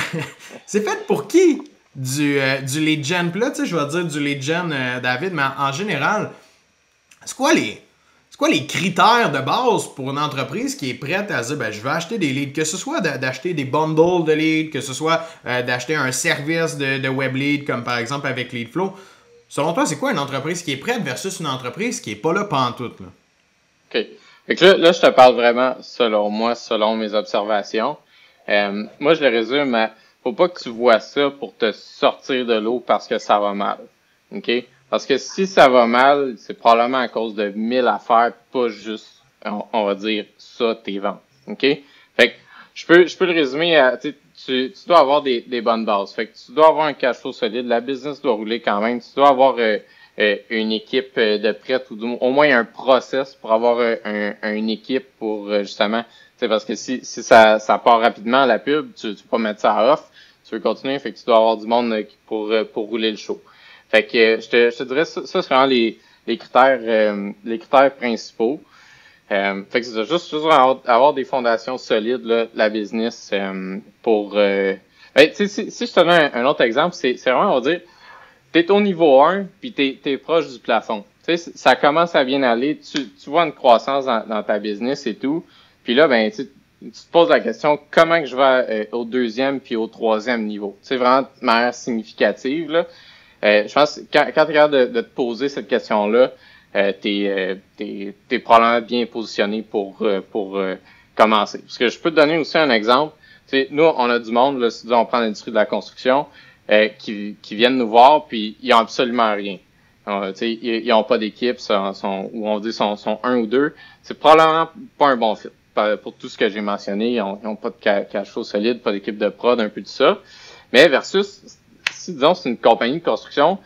c'est fait pour qui? Du, euh, du lead gen? Puis là, tu sais, je vais dire du lead gen, euh, David, mais en général, c'est quoi les c'est quoi les critères de base pour une entreprise qui est prête à dire ben, je vais acheter des leads, que ce soit d'acheter des bundles de leads, que ce soit euh, d'acheter un service de, web lead comme par exemple avec Leadflow. Selon toi, c'est quoi une entreprise qui est prête versus une entreprise qui est pas là pantoute? Là? OK. Fait là, là, je te parle vraiment selon moi, selon mes observations. Euh, moi, je le résume à faut pas que tu vois ça pour te sortir de l'eau parce que ça va mal. OK? Parce que si ça va mal, c'est probablement à cause de mille affaires, pas juste, on, va dire, ça, tes ventes. OK? Fait que je peux, je peux le résumer à, tu, tu dois avoir des, des bonnes bases. Fait que tu dois avoir un cash flow solide, la business doit rouler quand même, tu dois avoir euh, euh, une équipe euh, de prête ou au moins un process pour avoir un, une équipe pour justement, c'est parce que si, si ça, ça part rapidement la pub, tu, tu peux pas mettre ça off, tu veux continuer, fait que tu dois avoir du monde pour, pour rouler le show. Fait que je te, je te dirais ça, ça c'est vraiment les, les critères euh, les critères principaux. Euh, fait que c'est juste, juste avoir, des fondations solides là, la business euh, pour euh, ben, si, si je te donne un, autre exemple, c'est vraiment on va dire t'es au niveau 1 puis t'es es proche du plafond. sais ça commence à bien aller, tu, tu vois une croissance dans, dans ta business et tout. Puis là, ben tu, tu te poses la question comment que je vais au deuxième puis au troisième niveau? C'est vraiment de manière significative. Là. Euh, je pense quand, quand tu regardes de, de, te poser cette question-là, euh, tu es, euh, probablement bien positionné pour, euh, pour commencer. Parce que je peux te donner aussi un exemple. sais, nous, on a du monde, là, si on prend l'industrie de la construction, qui, qui viennent nous voir, puis ils ont absolument rien. ils n'ont pas d'équipe, sont, ou on dit sont, sont un ou deux. C'est probablement pas un bon fit. Pour tout ce que j'ai mentionné, ils n'ont pas de cash flow solide, pas d'équipe de prod, un peu de ça. Mais versus si, disons, c'est une compagnie de construction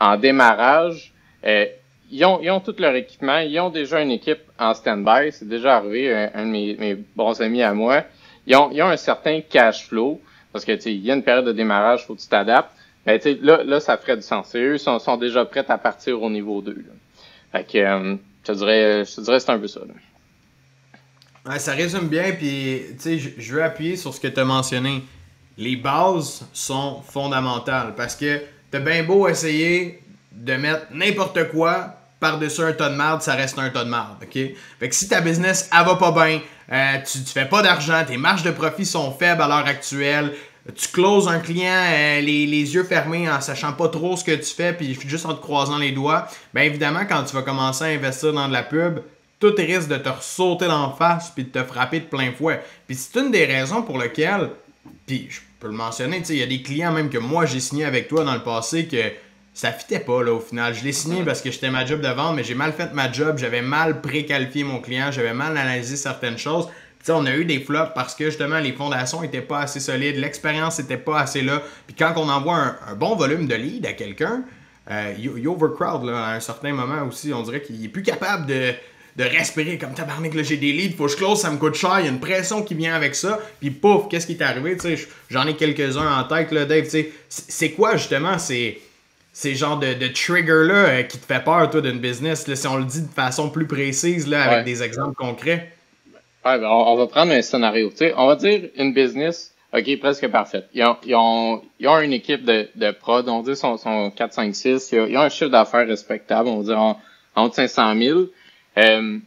en démarrage, euh, ils, ont, ils ont tout leur équipement, ils ont déjà une équipe en stand-by, c'est déjà arrivé, un, de mes, bons amis à moi. Ils ont, ils ont un certain cash flow, parce que il y a une période de démarrage, faut que tu t'adaptes. Mais là, là, ça ferait du sens. eux sont, sont déjà prêts à partir au niveau 2. Là. Fait que euh, je te dirais, je te dirais c'est un peu ça. Ouais, ça résume bien, puis je veux appuyer sur ce que tu as mentionné les bases sont fondamentales parce que t'as bien beau essayer de mettre n'importe quoi par-dessus un tas de merde, ça reste un tas de merde, ok? Fait que si ta business, elle va pas bien, euh, tu, tu fais pas d'argent, tes marges de profit sont faibles à l'heure actuelle, tu closes un client euh, les, yeux fermés en sachant pas trop ce que tu fais, puis juste en te croisant les doigts, bien évidemment, quand tu vas commencer à investir dans de la pub, tout risque de te sauter d'en face puis de te frapper de plein fouet. Puis c'est une des raisons pour lesquelles puis je peux le mentionner, il y a des clients même que moi j'ai signé avec toi dans le passé que ça fitait pas là au final. Je l'ai signé parce que j'étais ma job de vente, mais j'ai mal fait ma job, j'avais mal préqualifié mon client, j'avais mal analysé certaines choses. Puis on a eu des flops parce que justement les fondations étaient pas assez solides, l'expérience était pas assez là. Puis quand on envoie un, bon volume de lead à quelqu'un, euh, you, overcrowd là, à un certain moment aussi, on dirait qu'il est plus capable de de respirer comme tabarnak, là, j'ai des leads, faut que je close, ça me coûte cher, il y a une pression qui vient avec ça, puis pouf, qu'est-ce qui est arrivé, tu sais, j'en ai quelques-uns en tête, là, Dave, tu sais, c'est quoi, justement, ces, ces genres de, de trigger-là euh, qui te fait peur, toi, d'une business, là, si on le dit de façon plus précise, là, avec des exemples concrets? Ouais, ben, on, va prendre un scénario, tu sais, on va dire une business, OK, presque parfaite. Ils ont, ils ont, ils ont une équipe de, de prod, on dit son, son 4, 5, 6, ils ont, un chiffre d'affaires respectable, on va dire en, entre 500 000, euh,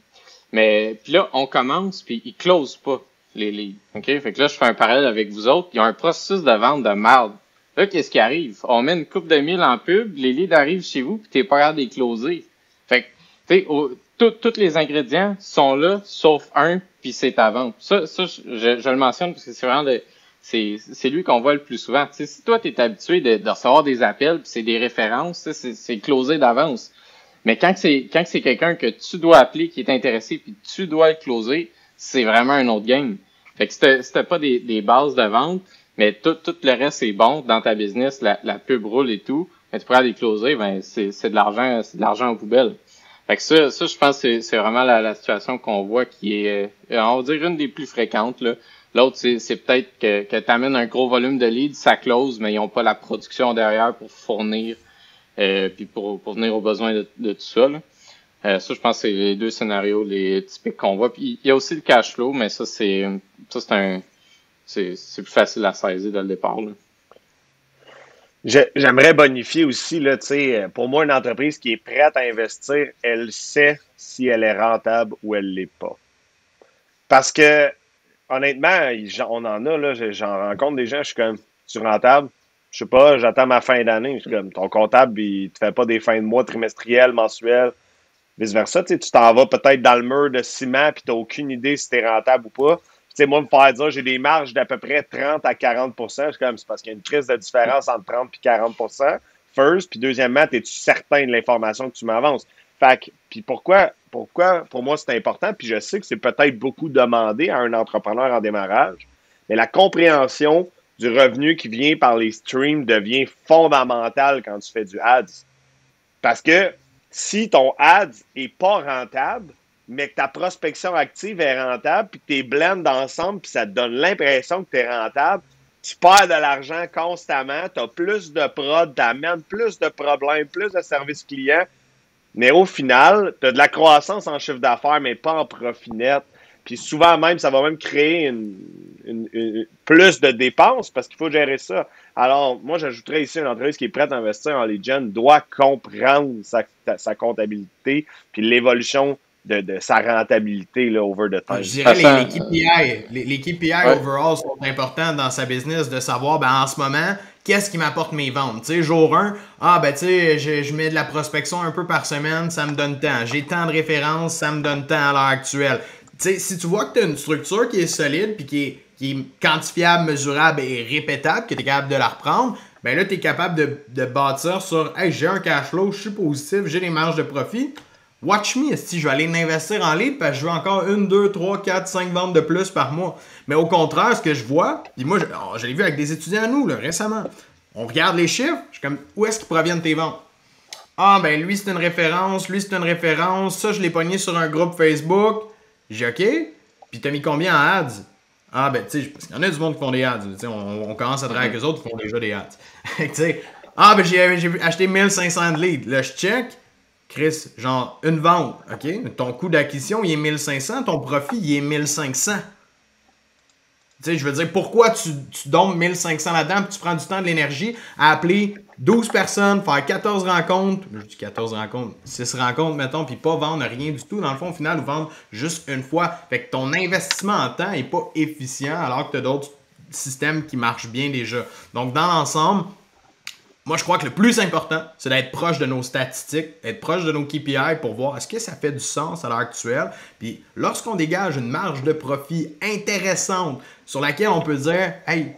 mais puis là, on commence, puis ils closent pas les leads. OK? Fait que là, je fais un parallèle avec vous autres. Il y a un processus de vente de merde. Là, qu'est-ce qui arrive? On met une coupe de mille en pub, les leads arrivent chez vous, puis t'es pas de les closer. Fait que, tu sais, tous les ingrédients sont là, sauf un, puis c'est ta vente. Ça, ça je, je le mentionne parce que c'est vraiment de, c'est, lui qu'on voit le plus souvent. si toi, tu es habitué de, de, recevoir des appels, puis c'est des références, c'est closé d'avance. Mais quand c'est quand c'est quelqu'un que tu dois appeler qui est intéressé puis tu dois le closer, c'est vraiment un autre game. Fait que c'était pas des, des bases de vente, mais tout, tout le reste est bon dans ta business, la, la pub roule et tout, mais tu pourras les closer, ben c'est de l'argent, c'est de l'argent en poubelle. Fait que ça, ça je pense que c'est vraiment la, la situation qu'on voit qui est, euh, on va dire, une des plus fréquentes. L'autre, c'est peut-être que, que tu amènes un gros volume de leads, ça close, mais ils n'ont pas la production derrière pour fournir euh, puis pour, pour venir aux besoins de, tout ça. Euh, ça, je pense que c'est les deux scénarios les typiques qu'on voit. Puis il y a aussi le cash flow, mais ça, c'est ça c'est un c'est plus facile à saisir dès le départ. J'aimerais bonifier aussi, là, pour moi, une entreprise qui est prête à investir, elle sait si elle est rentable ou elle ne l'est pas. Parce que, honnêtement, on en a, là, j'en rencontre des gens, je suis comme, tu rentable? Je sais pas, j'attends ma fin d'année. comme, ton comptable, il te fait pas des fins de mois trimestrielles, mensuelles, vice-versa. Tu t'en vas peut-être dans le mur de ciment, puis tu n'as aucune idée si tu es rentable ou pas. moi, me faire dire j'ai des marges d'à peu près 30 à 40 c'est comme c'est parce qu'il y a une crise de différence entre 30 et 40 first, puis deuxièmement, es-tu certain de l'information que tu m'avances? Fait puis pourquoi, pourquoi, pour moi, c'est important, puis je sais que c'est peut-être beaucoup demandé à un entrepreneur en démarrage, mais la compréhension du revenu qui vient par les streams devient fondamentale quand tu fais du ads. Parce que si ton ads est pas rentable, mais que ta prospection active est rentable, puis que tes blends ensemble, puis ça te donne l'impression que tu es rentable, tu perds de l'argent constamment, tu as plus de prod, tu amènes plus de problèmes, plus de services clients, mais au final, tu as de la croissance en chiffre d'affaires, mais pas en profit net. Puis souvent même, ça va même créer une, plus de dépenses parce qu'il faut gérer ça. Alors, moi, j'ajouterais ici une entreprise qui est prête à investir en gen doit comprendre sa, comptabilité puis l'évolution de, sa rentabilité là, over the time. Je dirais les, les KPI, les, KPI overall sont importants dans sa business de savoir ben, en ce moment qu'est-ce qui m'apporte mes ventes? Tu sais, jour 1, ah ben tu sais, je, je, mets de la prospection un peu par semaine, ça me donne temps. J'ai tant de références, ça me donne temps à l'heure actuelle sais, si tu vois que tu as une structure qui est solide puis qui est, qui est quantifiable, mesurable et répétable, que tu es capable de la reprendre, ben là, tu es capable de, de, bâtir sur Hey, j'ai un cash flow, je suis positif, j'ai des marges de profit. Watch me, si je vais aller investir en ligne parce que je veux encore une, deux, trois, quatre, cinq ventes de plus par mois. Mais au contraire, ce que je vois, puis moi, je, oh, l'ai vu avec des étudiants à nous là, récemment. On regarde les chiffres, je suis comme où est-ce qu'ils proviennent tes ventes? Ah ben lui c'est une référence, lui c'est une référence, ça je l'ai pogné sur un groupe Facebook. J'ai OK. Puis t'as mis combien en ads? Ah, ben, tu sais, parce qu'il y en a du monde qui font des ads. On, on, commence à travailler avec eux autres qui font déjà des ads. tu sais, ah, ben, j'ai acheté 1500 de leads. Là, je check. Chris, genre, une vente. OK? Ton coût d'acquisition, il est 1500. Ton profit, il est 1500. Tu sais, je veux dire, pourquoi tu, tu 1500 là-dedans puis tu prends du temps de l'énergie à appeler 12 personnes, faire 14 rencontres, je dis 14 rencontres, 6 rencontres, mettons, puis pas vendre rien du tout, dans le fond, au final, vendre juste une fois. Fait que ton investissement en temps est pas efficient alors que tu as d'autres systèmes qui marchent bien déjà. Donc, dans l'ensemble, moi, je crois que le plus important, c'est d'être proche de nos statistiques, être proche de nos KPI pour voir est-ce que ça fait du sens à l'heure actuelle. Puis, lorsqu'on dégage une marge de profit intéressante sur laquelle on peut dire, hey,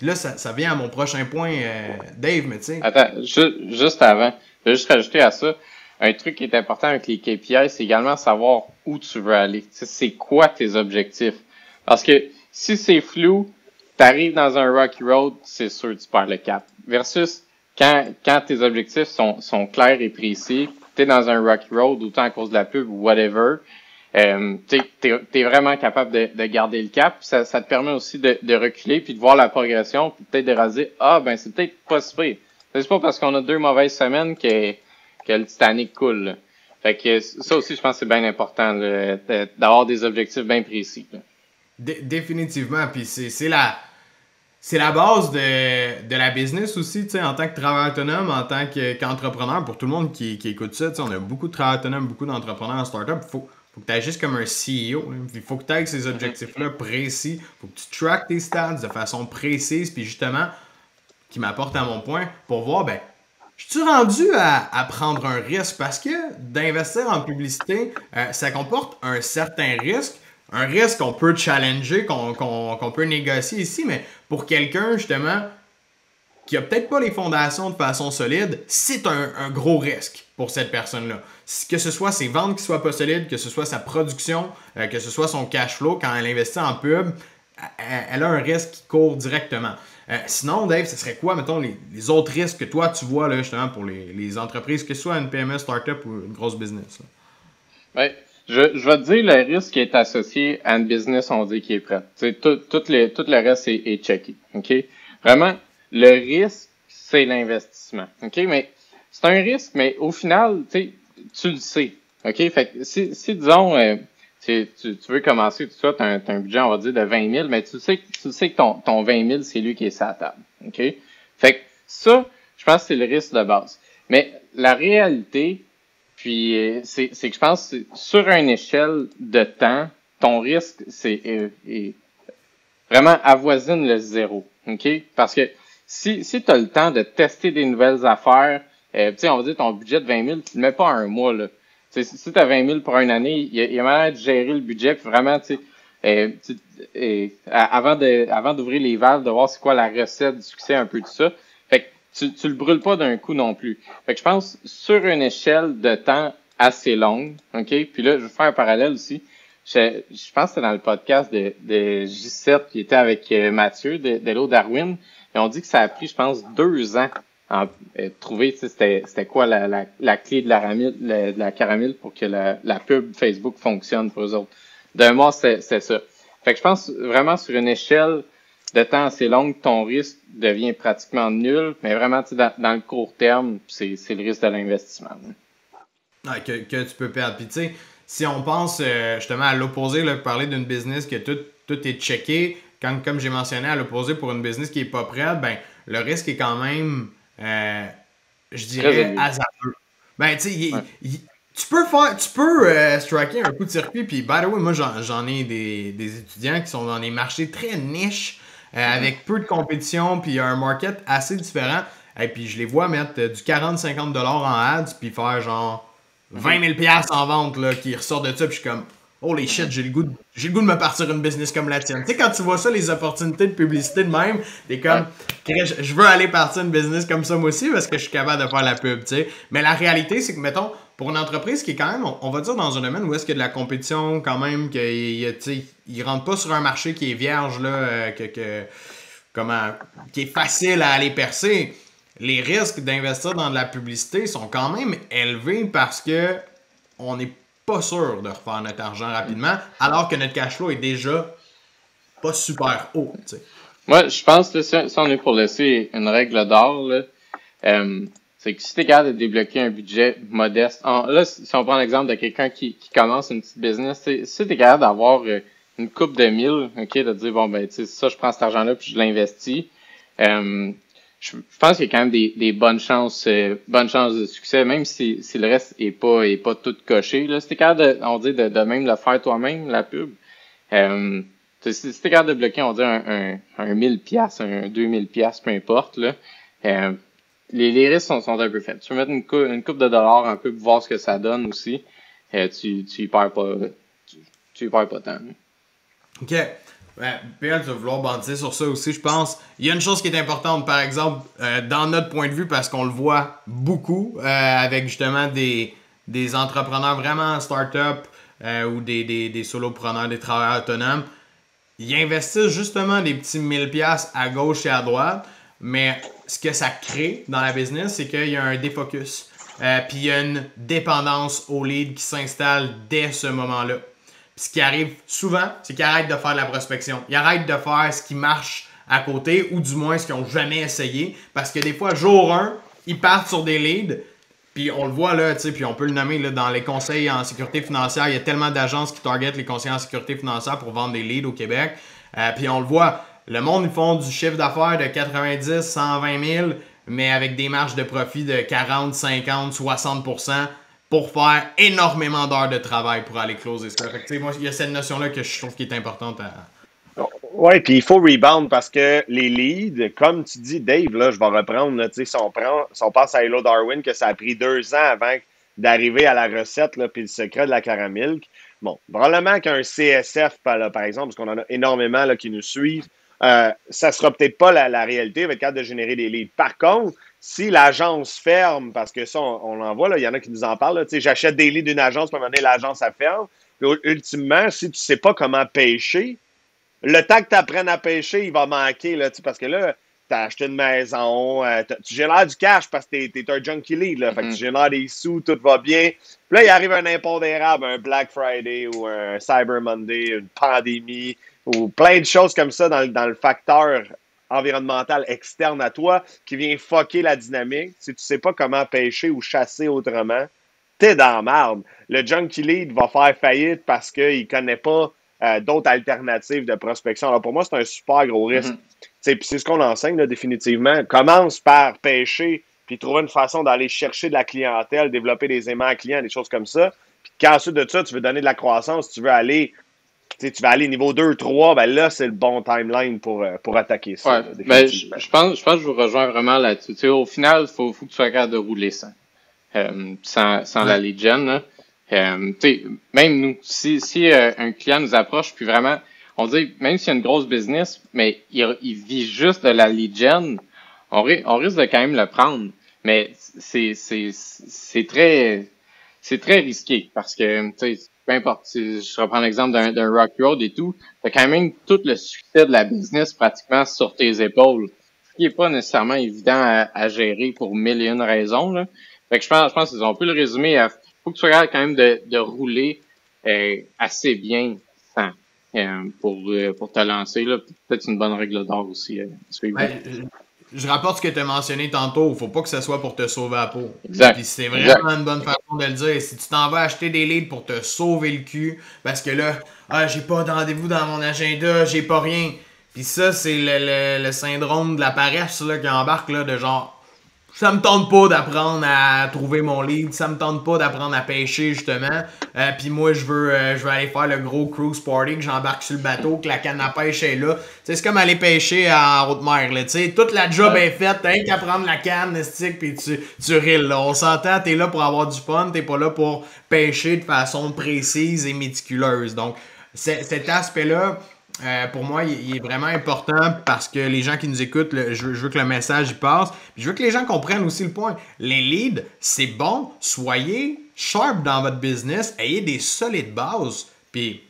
là, ça, vient à mon prochain point, euh, Dave, mais tu sais. Attends, juste avant, je vais juste rajouter à ça. Un truc qui est important avec les KPI, c'est également savoir où tu veux aller. C'est quoi tes objectifs? Parce que si c'est flou, tu arrives dans un rocky road, c'est sûr que tu perds le cap. Versus quand, quand tes objectifs sont, sont clairs et précis, tu es dans un rocky road, autant à cause de la pub ou whatever, euh, tu es, vraiment capable de, de, garder le cap. Ça, ça te permet aussi de, de, reculer puis de voir la progression, puis peut-être de raser ah ben c'est peut-être pas super. C'est pas parce qu'on a deux mauvaises semaines que, que le Titanic coule. Fait que ça aussi, je pense que c'est bien important d'avoir des objectifs bien précis. définitivement, puis c'est la c'est la base de, de, la business aussi, tu sais, en tant que travailleur autonome, en tant qu'entrepreneur, pour tout le monde qui, qui écoute ça, tu sais, on a beaucoup de travailleurs autonomes, beaucoup d'entrepreneurs en startup. Il faut, faut que tu agisses comme un CEO. Il faut que tu aies ces objectifs-là précis. Faut que tu track tes stats de façon précise. Puis justement, qui m'apporte à mon point, pour voir, ben, je suis rendu à, prendre un risque? Parce que d'investir en publicité, euh, ça comporte un certain risque. Un risque qu'on peut challenger, qu'on peut négocier ici, mais pour quelqu'un, justement, qui a peut-être pas les fondations de façon solide, c'est un, gros risque pour cette personne-là. Que ce soit ses ventes qui soient pas solides, que ce soit sa production, euh, que ce soit son cash flow, quand elle investit en pub, elle, a un risque qui court directement. Euh, sinon, Dave, ce serait quoi, mettons, les, autres risques que toi tu vois là, justement pour les, entreprises, que ce soit une PME, startup ou une grosse business? Oui. Je, je vais te dire le risque qui est associé à une business, on dit qui est prêt. Tout, tout, les, tout le reste est, est checké. OK? Vraiment, le risque, c'est l'investissement. Mais c'est un risque, mais au final, tu le sais. Fait que si, si disons, euh, tu, tu, veux commencer tout ça, tu as, un budget, on va dire, de 20 000, mais tu sais, tu sais que ton, ton 20 000, c'est lui qui est sa table. Fait que ça, je pense que c'est le risque de base. Mais la réalité, puis euh, c'est que je pense sur une échelle de temps, ton risque, c'est vraiment avoisine le zéro. OK? Parce que si, si tu as le temps de tester des nouvelles affaires, euh, on va dire ton budget de 20 000, tu le mets pas un mois. Là. si tu as 20 000 pour une année, il y a, y a de gérer le budget, puis vraiment, tu sais, avant de avant d'ouvrir les valves, de voir c'est quoi la recette du succès, un peu de ça. Tu, tu le brûles pas d'un coup non plus. Fait que je pense sur une échelle de temps assez longue, OK? Puis là, je vais faire un parallèle aussi. Je, je pense que c'était dans le podcast de, de J7 qui était avec euh, Mathieu de, de Darwin. Et on dit que ça a pris, je pense, deux ans à euh, trouver c'était, c'était quoi la, la, la, clé de la, ramille, de la caramel pour que la, la pub Facebook fonctionne pour eux autres. D'un mois, c'est, c'est ça. Fait que je pense vraiment sur une échelle de temps assez longue, ton risque devient pratiquement nul, mais vraiment, dans, dans le court terme, c'est, le risque de l'investissement. que, que tu peux perdre. Puis tu sais, si on pense euh, justement à l'opposé, parler d'une business que tout, tout est checké, quand, comme j'ai mentionné, à l'opposé pour une business qui est pas prête, ben, le risque est quand même, euh, je dirais, hasardeux. Ben, tu sais, tu peux faire, tu peux euh, striker un coup de circuit, puis by the way, moi j'en ai des, des, étudiants qui sont dans des marchés très niches, mm-hmm. avec peu de compétition, puis un market assez différent. Et puis je les vois mettre du 40-50$ en ads, puis faire genre 20 000 en vente là, qui ressort de ça, puis je suis comme, holy shit, j'ai le goût de, j'ai le goût de me partir une business comme la tienne. Tu sais, quand tu vois ça, les opportunités de publicité de même, t'es comme, je veux aller partir une business comme ça moi aussi parce que je suis capable de faire la pub, tu sais. Mais la réalité, c'est que, mettons, pour une entreprise qui est quand même, on, va dire dans un domaine où est-ce qu'il y a de la compétition quand même, qu'il ne rentre pas sur un marché qui est vierge, là, euh, que, comment, qui est facile à aller percer les risques d'investir dans de la publicité sont quand même élevés parce que on n'est pas sûr de refaire notre argent rapidement, alors que notre cash flow est déjà pas super haut. Moi, je pense que si, on est pour laisser une règle d'or, euh, c'est que si tu es capable de débloquer un budget modeste, là, si on prend l'exemple de quelqu'un qui, commence une petite business, si tu es capable d'avoir euh, une coupe de mille, ok, de dire, bon, ben, tu sais, ça, je prends cet argent-là puis je l'investis, euh, je, pense qu'il y a quand même des, des bonnes chances euh, bonnes chances de succès, même si, si le reste est pas est pas tout coché. Là, si capable de, on dit de, de même le faire toi-même, la pub. Euh, si t'es capable de bloquer, on dit un, un, un 1000 pièces, un 2000 pièces, peu importe, là, euh, les, risques sont, un peu faits. Tu peux mettre une, une coupe de dollars un peu pour voir ce que ça donne aussi. Euh, tu, tu y perds pas, tu, perds pas tant. OK. Ouais, PL, tu vas vouloir bandir sur ça aussi, je pense. Il y a une chose qui est importante, par exemple, euh, dans notre point de vue, parce qu'on le voit beaucoup, euh, avec justement des, des entrepreneurs vraiment start-up ou des, des, des solopreneurs, des travailleurs autonomes. Ils investissent justement des petits 1000$ à gauche et à droite, mais ce que ça crée dans la business, c'est qu'il y a un défocus. Puis il y a une dépendance au lead qui s'installe dès ce moment-là ce qui arrive souvent, c'est qu'ils arrêtent de faire de la prospection. Ils arrêtent de faire ce qui marche à côté, ou du moins ce qu'ils n'ont jamais essayé. Parce que des fois, jour 1, ils partent sur des leads. Puis on le voit là, tu sais, puis on peut le nommer là, dans les conseils en sécurité financière. Il y a tellement d'agences qui targetent les conseillers en sécurité financière pour vendre des leads au Québec. Euh, puis on le voit, le monde, ils font du chiffre d'affaires de 90, 120 000, mais avec des marges de profit de 40, 50, 60% pour faire énormément d'heures de travail pour aller closer ça. moi, il y a cette notion-là que je trouve qui est importante à. Oui, puis il faut rebound parce que les leads, comme tu dis, Dave, là, je vais reprendre, là, si, on prend, si on passe à Hello Darwin, que ça a pris deux ans avant d'arriver à la recette, puis le secret de la caramilk. Bon, probablement qu'un CSF, par exemple, parce qu'on en a énormément là, qui nous suivent, euh, ça sera peut-être pas la, la réalité avec le cadre de générer des leads. Par contre, si l'agence ferme, parce que ça, on, en voit, il y en a qui nous en parlent, j'achète des leads d'une agence, puis à un moment donné, l'agence, ça ferme. Puis, ultimement, si tu ne sais pas comment pêcher, le temps que tu apprennes à pêcher, il va manquer, là, parce que là, tu as acheté une maison, euh, tu génères du cash parce que tu es, un junkie lead. Là, Fait que tu mm-hmm. génères des sous, tout va bien. Puis là, il arrive un impondérable, un Black Friday ou un Cyber Monday, une pandémie ou plein de choses comme ça dans, dans le facteur environnemental externe à toi qui vient fucker la dynamique. Si tu sais pas comment pêcher ou chasser autrement, t'es dans la merde. Le junkie lead va faire faillite parce qu'il connaît pas euh, d'autres alternatives de prospection. Alors pour moi, c'est un super gros risque. Mm-hmm. C'est ce qu'on enseigne là, définitivement. Commence par pêcher, puis trouver une façon d'aller chercher de la clientèle, développer des aimants clients, des choses comme ça. Puis qu'ensuite de ça, tu veux donner de la croissance, tu veux aller tu vas aller niveau 2, 3, ben là, c'est le bon timeline pour, euh, pour attaquer ça. Ouais, ben, je, pense, je pense que je vous rejoins vraiment là-dessus. Au final, il faut, faut que tu sois capable de rouler ça. Euh, sans, sans la gen. Euh, même nous, si, si euh, un client nous approche, puis vraiment, on dit, même s'il y a une grosse business, mais il, il vit juste de la lead gen, on, on risque de quand même le prendre. Mais c'est, c'est, c'est très, c'est très risqué parce que, tu sais, peu importe, je reprends l'exemple d'un, Rock Road et tout, t'as quand même tout le succès de la business pratiquement sur tes épaules, ce qui est pas nécessairement évident à, à gérer pour mille et une raisons. Là. Fait que je pense, je pense qu'ils ont pu le résumer à faut que tu regardes quand même de, de rouler euh, assez bien sans, euh, pour, euh, pour te lancer. Peut-être une bonne règle d'or aussi. Euh, je rapporte ce que tu as mentionné tantôt. Faut pas que ce soit pour te sauver la peau. Exact. Puis c'est vraiment une bonne façon de le dire. Si tu t'en vas acheter des leads pour te sauver le cul, parce que là, ah, j'ai pas de rendez-vous dans mon agenda, j'ai pas rien. Puis ça, c'est le, le, le, syndrome de la paresse là, qui embarque là, de genre ça me tente pas d'apprendre à trouver mon lead, ça me tente pas d'apprendre à pêcher justement. Euh, puis moi je veux euh, je veux aller faire le gros cruise party que j'embarque sur le bateau, que la canne à pêche est là. c'est comme aller pêcher en haute mer là, tu toute la job est faite, t'as qu'à prendre la canne, stick puis tu tu rilles là. On s'entend, t'es là pour avoir du fun, t'es pas là pour pêcher de façon précise et méticuleuse. Donc cet aspect là euh, pour moi, il, est vraiment important parce que les gens qui nous écoutent, je, veux, que le message y passe. je veux que les gens comprennent aussi le point. Les leads, c'est bon. Soyez sharp dans votre business. Ayez des solides bases. Puis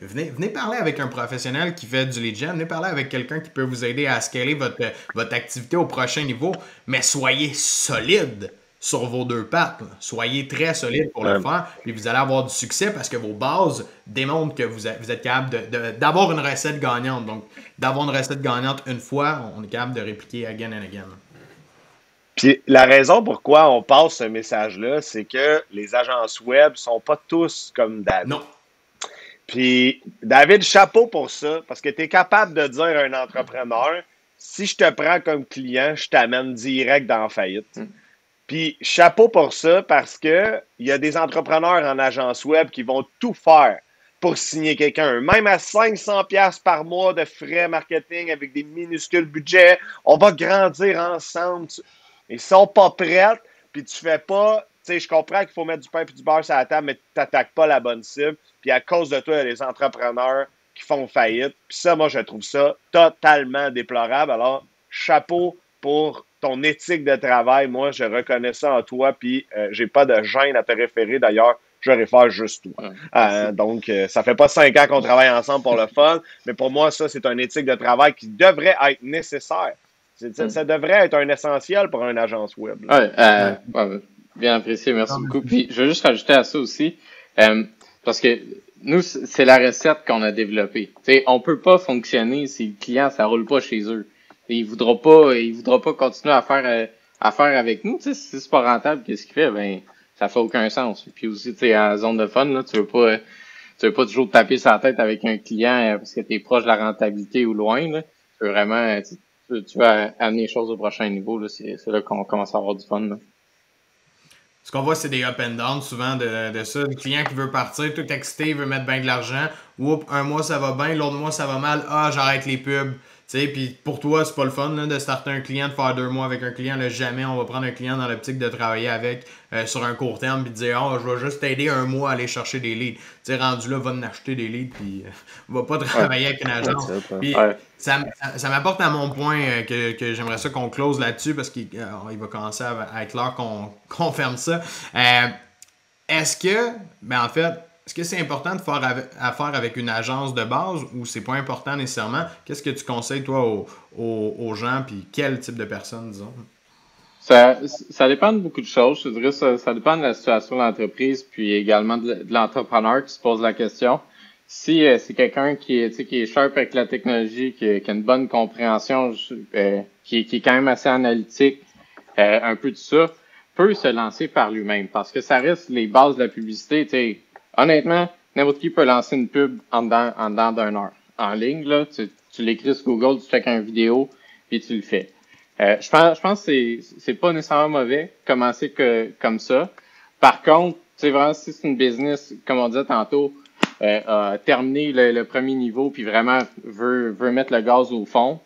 venez, venez parler avec un professionnel qui fait du lead gen. Venez parler avec quelqu'un qui peut vous aider à scaler votre, votre activité au prochain niveau. Mais soyez solide sur vos deux pattes. Soyez très solide pour le faire, puis vous allez avoir du succès parce que vos bases démontrent que vous êtes, capable d'avoir une recette gagnante. Donc, d'avoir une recette gagnante une fois, on est capable de répliquer again and again. Puis la raison pourquoi on passe ce message-là, c'est que les agences web sont pas tous comme David. Non. Puis David, chapeau pour ça, parce que tu es capable de dire à un entrepreneur, si je te prends comme client, je t'amène direct dans la faillite. Hmm. Puis chapeau pour ça parce que il y a des entrepreneurs en agence web qui vont tout faire pour signer quelqu'un. Même à 500 pièces par mois de frais marketing avec des minuscules budgets, on va grandir ensemble. Ils sont pas prêts, puis tu fais pas tu sais, je comprends qu'il faut mettre du pain et du beurre sur la table, mais tu n'attaques pas la bonne cible. Puis à cause de toi, il y a des entrepreneurs qui font faillite. Puis ça, moi, je trouve ça totalement déplorable. Alors, chapeau pour ton éthique de travail, moi, je reconnais ça en toi, puis euh, j'ai pas de gêne à te référer. D'ailleurs, je réfère juste toi. Euh, donc, euh, ça fait pas cinq ans qu'on travaille ensemble pour le fun, mais pour moi, ça, c'est une éthique de travail qui devrait être nécessaire. Ça, devrait être un essentiel pour une agence web. Ouais, bien apprécié, merci beaucoup. Puis, je veux juste rajouter à ça aussi, parce que nous, c'est la recette qu'on a développée. sais, on peut pas fonctionner si le client, ça roule pas chez eux il voudra pas, il voudra pas continuer à faire, euh, avec nous. si c'est pas rentable, qu'est-ce qu'il fait? Ben, ça fait aucun sens. Puis aussi, tu sais, en zone de fun, là, tu veux pas, tu veux pas toujours taper sa tête avec un client euh, parce que tu es proche de la rentabilité ou loin, là. Tu veux vraiment, tu, amener les choses au prochain niveau, là. C'est, là qu'on commence à avoir du fun, Ce qu'on voit, c'est des up and down souvent de, ça. Le client qui veut partir, tout excité, veut mettre bien de l'argent. Oups, un mois ça va bien, l'autre mois ça va mal. Ah, j'arrête les pubs. Puis pour toi, c'est pas le fun de starter un client, de faire deux mois avec un client. Là, jamais on va prendre un client dans l'optique de travailler avec euh, sur un court terme puis de dire oh, je vais juste t'aider un mois à aller chercher des leads. Tu rendu là, va en acheter des leads puis euh, va pas travailler avec une agence. ça, ça, m'apporte à mon point euh, que, que j'aimerais ça qu'on close là-dessus parce qu'il il va commencer à, être l'heure qu'on ferme ça. Est-ce que, ben en fait, est-ce que c'est important de faire affaire avec une agence de base ou c'est pas important nécessairement? Qu'est-ce que tu conseilles, toi, aux, gens, puis quel type de personnes, disons? Ça, ça dépend de beaucoup de choses. Je dirais ça, ça dépend de la situation de l'entreprise, puis également de, l'entrepreneur qui se pose la question. Si euh, c'est quelqu'un qui est, qui est sharp avec la technologie, qui, a une bonne compréhension, euh, qui, qui, est quand même assez analytique, euh, un peu de ça, peut se lancer par lui-même parce que ça reste les bases de la publicité. sais honnêtement, n'importe qui peut lancer une pub en dedans, en d'un heure. En ligne, là, tu, tu l'écris sur Google, tu fais une vidéo, puis tu le fais. Euh, je pense, je pense que c'est, pas nécessairement mauvais commencer que, comme ça. Par contre, c'est vraiment si c'est une business, comme on disait tantôt, euh, a terminé le, premier niveau puis vraiment veut, veut mettre le gaz au fond,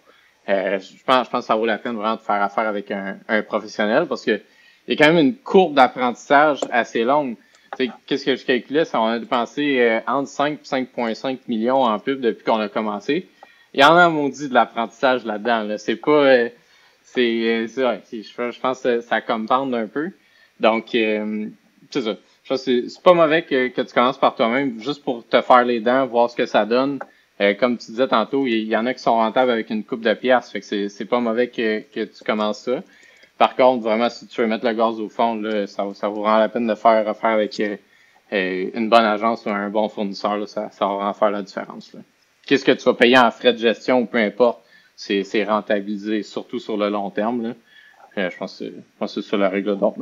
euh, je, pense, je pense que ça vaut la peine vraiment de faire affaire avec un, un professionnel parce que il y a quand même une courbe d'apprentissage assez longue. Qu'est-ce que je calculais? C'est on a dépensé euh, entre 5 et 5,5 millions en pub depuis qu'on a commencé. Il y en a, mon dit, de l'apprentissage là-dedans. Là. C'est pas... Euh, c'est, c'est, je, pense que ça compense un peu. Donc, euh, c'est ça. Je pense que c'est pas mauvais que, tu commences par toi-même, juste pour te faire les dents, voir ce que ça donne. comme tu disais tantôt, il y, en a qui sont rentables avec une coupe de pièces, fait que c'est, pas mauvais que tu commences ça. Par contre, vraiment, si tu veux mettre le gaz au fond, là, ça, ça vous rend la peine de faire affaire avec euh, euh, une bonne agence ou un bon fournisseur. Là, ça, ça va vraiment faire la différence. Qu'est-ce que tu vas payer en frais de gestion ou peu importe, c'est, rentabilisé, surtout sur le long terme. Là. Euh, je, pense que, c'est ça la règle d'or.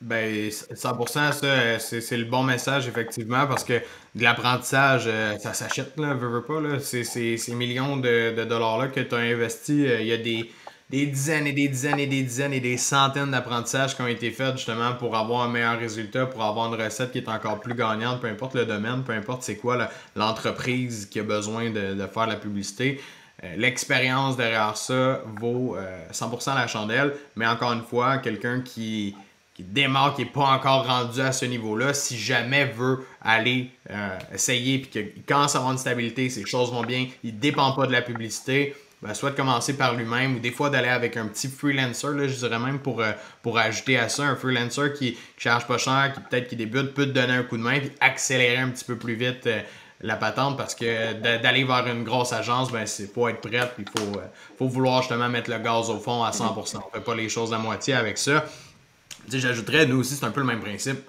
Ben, 100%, ça, c'est, le bon message, effectivement, parce que de l'apprentissage, ça s'achète, là, veux, pas, là. C'est, ces millions de, de dollars-là que tu as investi. Il y a des, des dizaines et des dizaines et des dizaines et des centaines d'apprentissages qui ont été faits justement pour avoir un meilleur résultat, pour avoir une recette qui est encore plus gagnante, peu importe le domaine, peu importe c'est quoi l'entreprise qui a besoin de, faire la publicité. Euh, l'expérience derrière ça vaut 100% euh, la chandelle, mais encore une fois, quelqu'un qui, démarre, qui n'est pas encore rendu à ce niveau-là, si jamais veut aller euh, essayer, puis qu'il commence à avoir une stabilité, ses choses vont bien, il ne dépend pas de la publicité, ben, soit de commencer par lui-même ou des fois d'aller avec un petit freelancer, là, je dirais même pour, euh, pour ajouter à ça, un freelancer qui, ne charge pas cher, qui peut-être qui débute, peut te donner un coup de main puis accélérer un petit peu plus vite euh, la patente parce que d'aller vers une grosse agence, ben c'est faut être prêt puis il faut, euh, faut vouloir justement mettre le gaz au fond à 100%. On fait pas les choses à moitié avec ça. J'ajouterais, nous aussi, c'est un peu le même principe.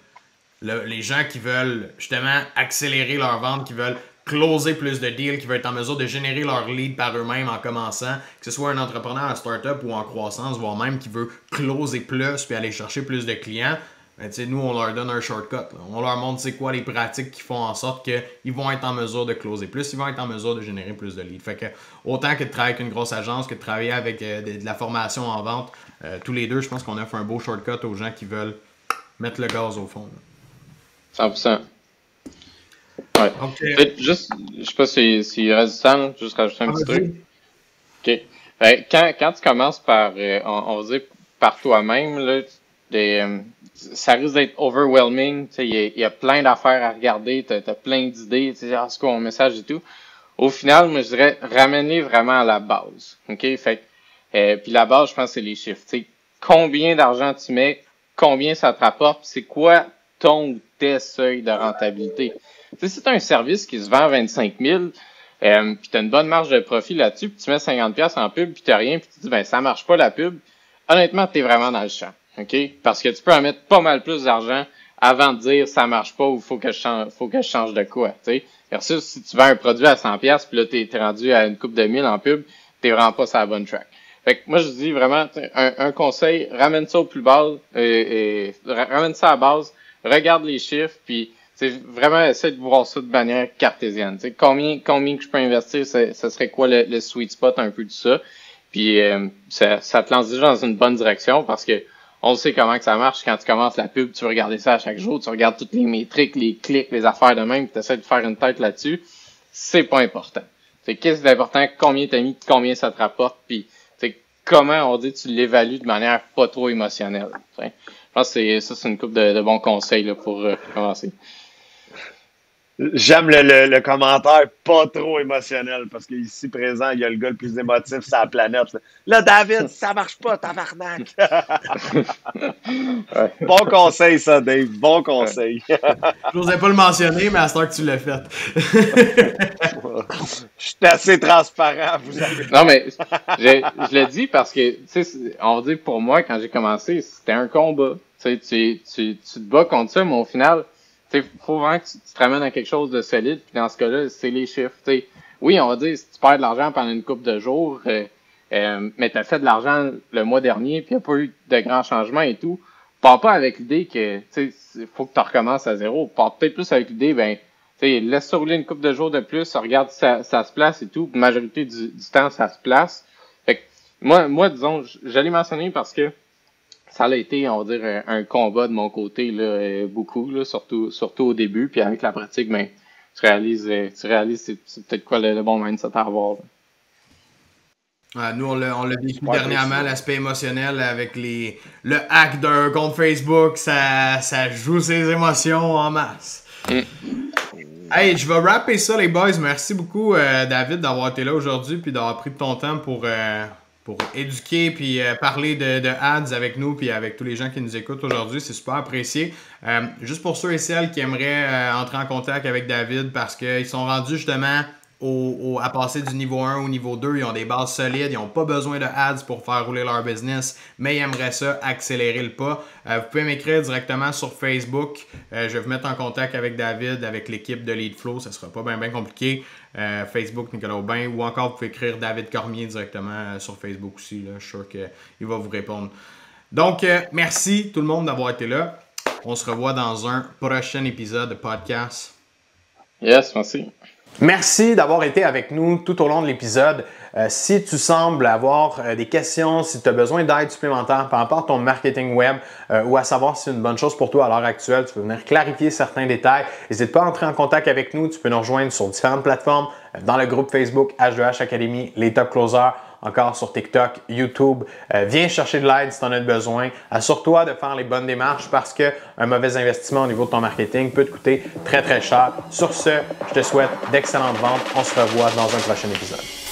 les gens qui veulent justement accélérer leur vente, qui veulent closer plus de deals, qui veulent être en mesure de générer leur lead par eux-mêmes en commençant, que ce soit un entrepreneur en startup ou en croissance, voire même qui veut closer plus puis aller chercher plus de clients. Ben, nous, on leur donne un shortcut. On leur montre c'est quoi les pratiques qui font en sorte qu'ils vont être en mesure de closer plus, ils vont être en mesure de générer plus de leads. Fait que autant que de travailler avec une grosse agence, que de travailler avec euh, de, la formation en vente, euh, tous les deux, je pense qu'on offre un beau shortcut aux gens qui veulent mettre le gaz au fond. 100%. Ouais. Juste, je sais pas si, si reste temps, juste rajouter un petit truc. OK. quand, quand tu commences par, euh, on, va dire, par toi-même, là, euh, ça risque d'être overwhelming. Il y, y, a plein d'affaires à regarder, tu as, plein d'idées, tu sais, ah, ce qu'on message et tout. Au final, moi, je dirais, ramener vraiment à la base. OK? Fait euh, puis la base, je pense, c'est les chiffres. sais combien d'argent tu mets, combien ça te rapporte, c'est quoi ton ou tes seuils de rentabilité? Tu sais, si tu un service qui se vend à 25 000, euh, puis tu as une bonne marge de profit là-dessus, puis tu mets 50$ en pub, puis tu rien, puis tu dis, ben ça marche pas la pub, honnêtement, tu es vraiment dans le champ. OK? Parce que tu peux en mettre pas mal plus d'argent avant de dire ça marche pas ou faut que je change, faut que je change de quoi. Tu sais? Versus si tu vends un produit à 100$, puis là, tu es, rendu à une coupe de 1000 en pub, t'es vraiment pas sur la bonne track. Fait que moi, je dis vraiment, un, un conseil, ramène ça au plus bas, et, et, ramène ça à base, regarde les chiffres, puis c'est vraiment essayer de voir ça de manière cartésienne. T'sais, combien, combien que je peux investir, ce serait quoi le, sweet spot un peu de ça. Puis euh, ça, ça te lance déjà dans une bonne direction parce que on sait comment que ça marche. Quand tu commences la pub, tu regardes ça à chaque jour, tu regardes toutes les métriques, les clics, les affaires de même, tu essaies de faire une tête là-dessus. C'est pas important. C'est qu'est-ce qui est important, combien t'as mis, combien ça te rapporte, puis comment on dit tu l'évalues de manière pas trop émotionnelle. Je pense que ça, c'est une coupe de, bons conseils là, pour euh, commencer. J'aime le, commentaire pas trop émotionnel parce qu'ici présent, il y a le gars le plus émotif sur la planète. Là, David, ça marche pas, tabarnak! Bon conseil, ça, Dave. Bon conseil. Je n'osais pas le mentionner, mais à ce temps que tu l'as fait. Je suis assez transparent. Vous Non, mais je, l'ai dit parce que, tu sais, on va dire pour moi, quand j'ai commencé, c'était un combat. Tu, tu, tu te bats contre ça, mais au final, il faut vraiment que tu, te ramènes à quelque chose de solide. Puis dans ce cas-là, c'est les chiffres. Oui, on va dire, si tu perds de l'argent pendant une couple de jours, euh, euh, mais tu as fait de l'argent le mois dernier, puis il n'y a pas eu de grands changements et tout, pars pas avec l'idée que il faut que tu recommences à zéro. Pars peut-être plus avec l'idée, ben, laisse rouler une couple de jours de plus, regarde si ça, ça se place et tout. La majorité du, du, temps, ça se place. Fait que, moi, moi, disons, j'allais mentionner parce que ça a été, on va dire, un, combat de mon côté, là, euh, beaucoup, là, surtout, surtout au début. Puis avec la pratique, ben, tu réalises, euh, tu réalises c'est, peut-être quoi le, bon mindset à avoir. nous, on l'a, vécu dernièrement, l'aspect émotionnel avec les, le hack d'un compte Facebook, ça, ça joue ses émotions en masse. Mm. Hey, je vais rapper ça, les boys. Merci beaucoup, euh, David, d'avoir été là aujourd'hui puis d'avoir pris ton temps pour, pour éduquer puis euh, parler de, de, ads avec nous puis avec tous les gens qui nous écoutent aujourd'hui. C'est super apprécié. Euh, juste pour ceux et celles qui aimeraient euh, entrer en contact avec David parce qu'ils sont rendus justement au, à passer du niveau 1 au niveau 2. Ils ont des bases solides, ils n'ont pas besoin de ads pour faire rouler leur business, mais ils aimeraient ça accélérer le pas. Vous pouvez m'écrire directement sur Facebook. Je vais vous mettre en contact avec David, avec l'équipe de Leadflow. Ça ne sera pas bien compliqué. Euh, Facebook, Nicolas Aubin, ou encore vous pouvez écrire David Cormier directement sur Facebook aussi. Là. Je suis sûr qu'il va vous répondre. Donc, merci tout le monde d'avoir été là. On se revoit dans un prochain épisode de podcast. Yes, merci. Merci d'avoir été avec nous tout au long de l'épisode. Euh, si tu sembles avoir euh, des questions, si tu as besoin d'aide supplémentaire par rapport à ton marketing web euh, ou à savoir si c'est une bonne chose pour toi à l'heure actuelle, tu peux venir clarifier certains détails, n'hésite pas à entrer en contact avec nous. Tu peux nous rejoindre sur différentes plateformes, dans le groupe Facebook H2H Academy, les top closers encore sur TikTok, YouTube. Euh, viens chercher de l'aide si tu en as besoin. Assure-toi de faire les bonnes démarches parce qu'un mauvais investissement au niveau de ton marketing peut te coûter très très cher. Sur ce, je te souhaite d'excellentes ventes. On se revoit dans un prochain épisode.